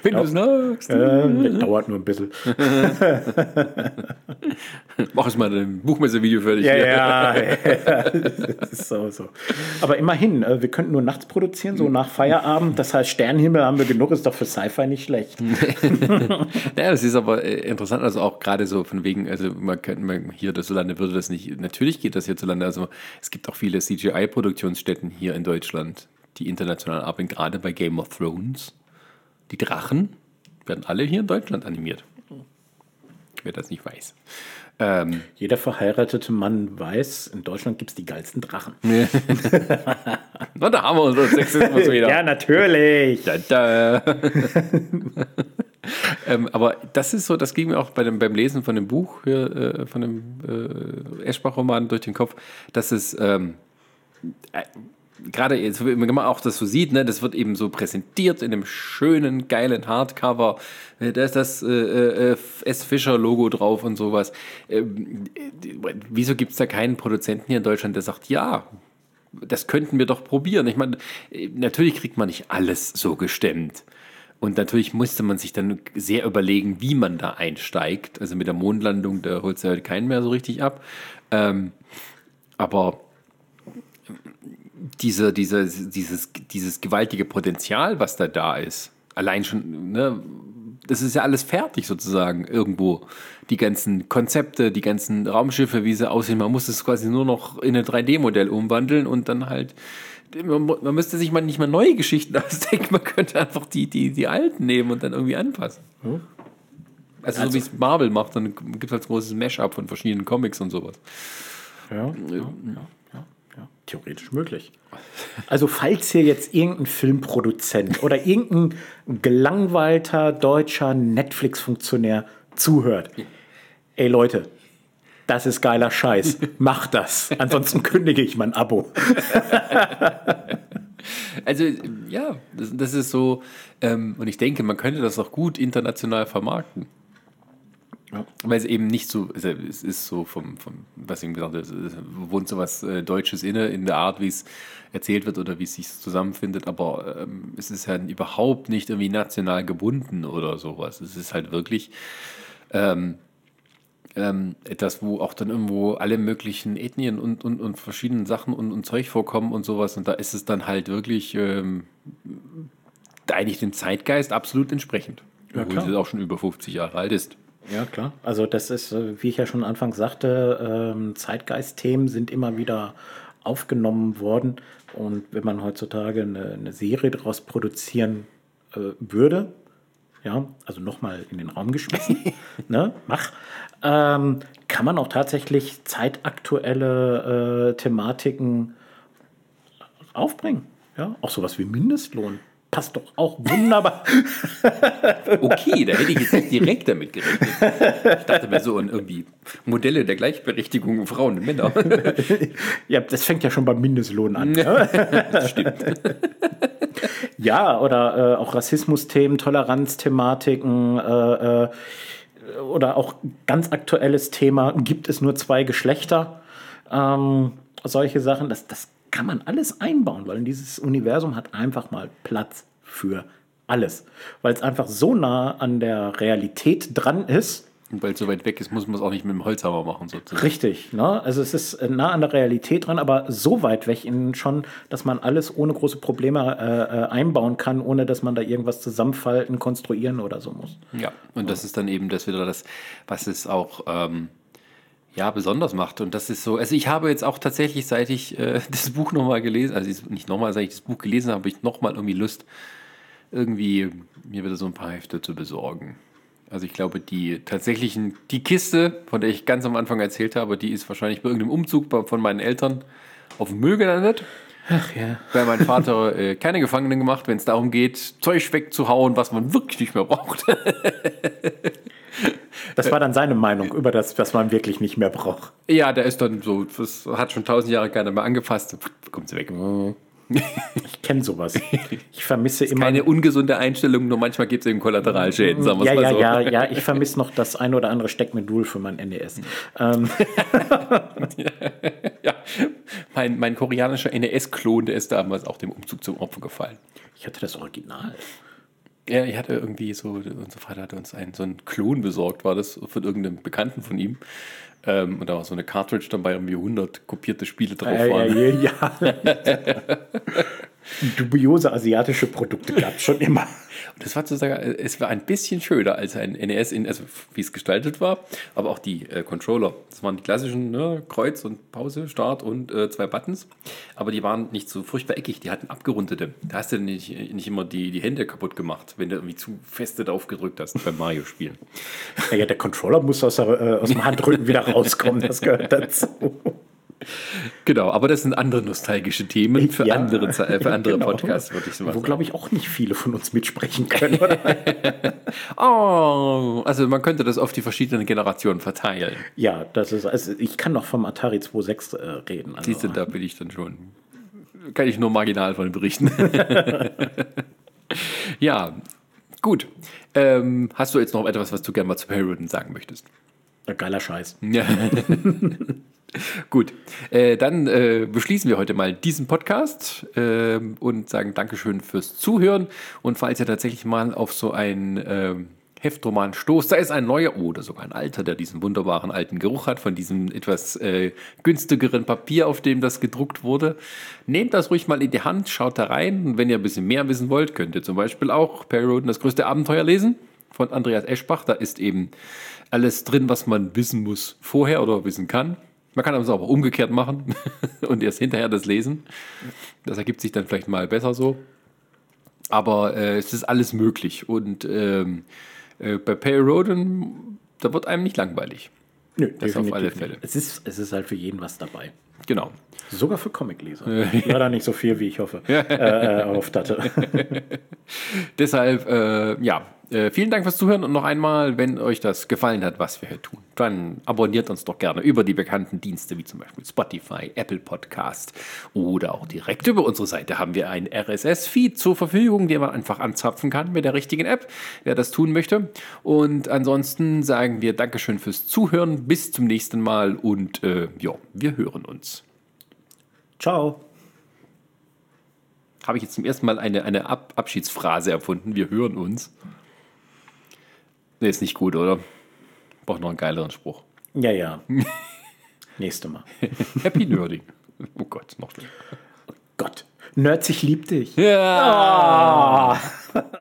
Wenn du sagst. Äh, dauert nur ein bisschen. (laughs) Mach es mal ein Buchmesser-Video fertig. Ja, ja, ja. (laughs) so, so. Aber immerhin, äh, wir könnten nur nachts produzieren, so nach Feierabend. Das heißt, Sternenhimmel haben wir genug, ist doch für Sci-Fi nicht schlecht. (laughs) ja, das ist aber äh, interessant, also auch gerade so von wegen, also man könnte man hier hierzulande würde das nicht, natürlich geht das hierzulande, also es gibt auch viele CGI-Produktionsstätten hier in Deutschland, die international arbeiten, gerade bei Game of Thrones. Die Drachen werden alle hier in Deutschland animiert. Wer das nicht weiß. Ähm, Jeder verheiratete Mann weiß, in Deutschland gibt es die geilsten Drachen. (laughs) Na, da haben wir unseren Sexismus (laughs) wieder. ja, natürlich. Da, da. (laughs) ähm, aber das ist so, das ging mir auch bei dem, beim Lesen von dem Buch, hier, äh, von dem äh, Eschbach-Roman durch den Kopf, dass es ähm, gerade jetzt, wenn man auch das so sieht, ne, das wird eben so präsentiert in einem schönen, geilen Hardcover. Äh, da ist das äh, äh, S. Fischer-Logo drauf und sowas. Ähm, äh, wieso gibt es da keinen Produzenten hier in Deutschland, der sagt, ja, das könnten wir doch probieren? Ich meine, äh, natürlich kriegt man nicht alles so gestemmt. Und natürlich musste man sich dann sehr überlegen, wie man da einsteigt. Also mit der Mondlandung, da holt es ja halt keinen mehr so richtig ab. Ähm, aber diese, diese, dieses, dieses gewaltige Potenzial, was da da ist, allein schon, ne, das ist ja alles fertig sozusagen irgendwo. Die ganzen Konzepte, die ganzen Raumschiffe, wie sie aussehen, man muss es quasi nur noch in ein 3D-Modell umwandeln und dann halt, man, man, müsste sich mal nicht mal neue Geschichten (laughs) ausdenken, man könnte einfach die, die, die alten nehmen und dann irgendwie anpassen. Hm? Also, also, so wie es Marvel macht, dann gibt es halt ein großes Mash-up von verschiedenen Comics und sowas. Ja, ja, ja. Theoretisch möglich. Also falls hier jetzt irgendein Filmproduzent oder irgendein gelangweilter deutscher Netflix-Funktionär zuhört, ey Leute, das ist geiler Scheiß, (laughs) macht das, ansonsten kündige ich mein Abo. (laughs) Also ja, das, das ist so, ähm, und ich denke, man könnte das auch gut international vermarkten. Ja. Weil es eben nicht so, es ist so vom, vom was ich eben gesagt habe, es wohnt so was äh, Deutsches inne, in der Art, wie es erzählt wird oder wie es sich zusammenfindet, aber ähm, es ist halt überhaupt nicht irgendwie national gebunden oder sowas. Es ist halt wirklich ähm, ähm, etwas, wo auch dann irgendwo alle möglichen Ethnien und, und, und verschiedenen Sachen und, und Zeug vorkommen und sowas. Und da ist es dann halt wirklich ähm, eigentlich dem Zeitgeist absolut entsprechend. Ja, obwohl es auch schon über 50 Jahre alt ist. Ja, klar. Also das ist, äh, wie ich ja schon Anfang sagte, ähm, Zeitgeist-Themen sind immer wieder aufgenommen worden. Und wenn man heutzutage eine, eine Serie daraus produzieren äh, würde, ja, also nochmal in den Raum geschmissen, (laughs) ne, mach, ähm, kann man auch tatsächlich zeitaktuelle äh, Thematiken aufbringen. Ja, auch sowas wie Mindestlohn passt doch auch wunderbar. (laughs) okay, da hätte ich jetzt nicht direkt damit gerechnet. Ich dachte mir so an irgendwie Modelle der Gleichberechtigung Frauen und Männer. (laughs) ja, das fängt ja schon beim Mindestlohn an. Ne? (laughs) das stimmt. ja, oder äh, auch Rassismusthemen, Toleranzthematiken äh, äh, oder auch ganz aktuelles Thema, gibt es nur zwei Geschlechter? Ähm, solche Sachen, das, das kann man alles einbauen, weil dieses Universum hat einfach mal Platz für alles. Weil es einfach so nah an der Realität dran ist. Und weil es so weit weg ist, muss man es auch nicht mit dem Holzhammer machen. Sozusagen. Richtig. Ne? Also es ist nah an der Realität dran, aber so weit weg schon, dass man alles ohne große Probleme äh, äh, einbauen kann, ohne dass man da irgendwas zusammenfalten, konstruieren oder so muss. Ja, und das ist dann eben das wieder das, was es auch... Ähm ja, besonders macht. Und das ist so, also ich habe jetzt auch tatsächlich, seit ich äh, (laughs) das Buch nochmal gelesen, also nicht nochmal, seit ich das Buch gelesen habe, habe ich nochmal irgendwie Lust, irgendwie mir wieder so ein paar Hefte zu besorgen. Also ich glaube, die tatsächlichen, die Kiste, von der ich ganz am Anfang erzählt habe, die ist wahrscheinlich bei irgendeinem Umzug von meinen Eltern auf dem Müll gelandet. Ach ja. Weil mein Vater äh, keine Gefangenen gemacht, wenn es darum geht, Zeug wegzuhauen, was man wirklich nicht mehr braucht. (laughs) Das war dann seine Meinung über das, was man wirklich nicht mehr braucht. Ja, der ist dann so, das hat schon tausend Jahre keiner mehr angefasst. Kommt sie weg. Ich kenne sowas. Ich vermisse immer. Keine ungesunde Einstellung, nur manchmal gibt es eben Kollateralschäden, sagen wir ja, mal ja, so. Ja, ja, ich vermisse noch das ein oder andere Steckmodul für mein NES. Ähm. (laughs) ja, mein, mein koreanischer NES-Klon, der ist damals auch dem Umzug zum Opfer gefallen. Ich hatte das Original. Ja, ich hatte irgendwie so, unser Vater hatte uns einen, so einen Klon besorgt, war das von irgendeinem Bekannten von ihm. Ähm, und da war so eine Cartridge dabei, irgendwie 100 kopierte Spiele drauf waren. Ja, ja, (laughs) ja. Dubiose asiatische Produkte gab es schon (laughs) immer. Und das war sozusagen, es war ein bisschen schöner als ein NES, in, also wie es gestaltet war, aber auch die äh, Controller. Das waren die klassischen ne, Kreuz und Pause, Start und äh, zwei Buttons. Aber die waren nicht so furchtbar eckig, die hatten abgerundete. Da hast du nicht, nicht immer die, die Hände kaputt gemacht, wenn du irgendwie zu feste drauf gedrückt hast beim Mario-Spielen. Ja, der Controller muss aus, der, äh, aus dem Handrücken wieder rauskommen, das gehört (laughs) dazu. Genau, aber das sind andere nostalgische Themen für ja, andere, für (laughs) andere genau. Podcasts, würde ich so Wo, glaube ich, auch nicht viele von uns mitsprechen können. (laughs) oh, also man könnte das auf die verschiedenen Generationen verteilen. Ja, das ist, also ich kann noch vom Atari 2.6 äh, reden. Also. Siehst du, da bin ich dann schon, kann ich nur marginal von berichten. (laughs) ja, gut. Ähm, hast du jetzt noch etwas, was du gerne mal zu Perry sagen möchtest? Geiler Scheiß. Ja. Gut, äh, dann äh, beschließen wir heute mal diesen Podcast äh, und sagen Dankeschön fürs Zuhören. Und falls ihr tatsächlich mal auf so einen ähm, Heftroman stoßt, sei es ein neuer oder sogar ein alter, der diesen wunderbaren alten Geruch hat von diesem etwas äh, günstigeren Papier, auf dem das gedruckt wurde, nehmt das ruhig mal in die Hand, schaut da rein. Und wenn ihr ein bisschen mehr wissen wollt, könnt ihr zum Beispiel auch Perry Roden das größte Abenteuer lesen von Andreas Eschbach. Da ist eben alles drin, was man wissen muss vorher oder wissen kann. Man kann es auch umgekehrt machen (laughs) und erst hinterher das lesen. Das ergibt sich dann vielleicht mal besser so. Aber äh, es ist alles möglich. Und ähm, äh, bei Perry Roden, da wird einem nicht langweilig. Nö, das auf alle Fälle. Es ist, es ist halt für jeden was dabei. Genau. Sogar für Comicleser. Leider nicht so viel, wie ich hoffe, (laughs) äh, äh auf hatte. (laughs) Deshalb, äh, ja, äh, vielen Dank fürs Zuhören und noch einmal, wenn euch das gefallen hat, was wir hier tun. dann abonniert uns doch gerne über die bekannten Dienste wie zum Beispiel Spotify, Apple Podcast oder auch direkt über unsere Seite haben wir einen RSS-Feed zur Verfügung, den man einfach anzapfen kann mit der richtigen App, wer das tun möchte. Und ansonsten sagen wir Dankeschön fürs Zuhören, bis zum nächsten Mal und äh, ja, wir hören uns. Ciao. Habe ich jetzt zum ersten Mal eine, eine Ab Abschiedsphrase erfunden. Wir hören uns. Nee, ist nicht gut, oder? Braucht noch einen geileren Spruch. Ja, ja. (laughs) Nächste Mal. (laughs) Happy Nerding. Oh Gott, noch schlimmer. Gott. Nerds, ich lieb dich. Ja.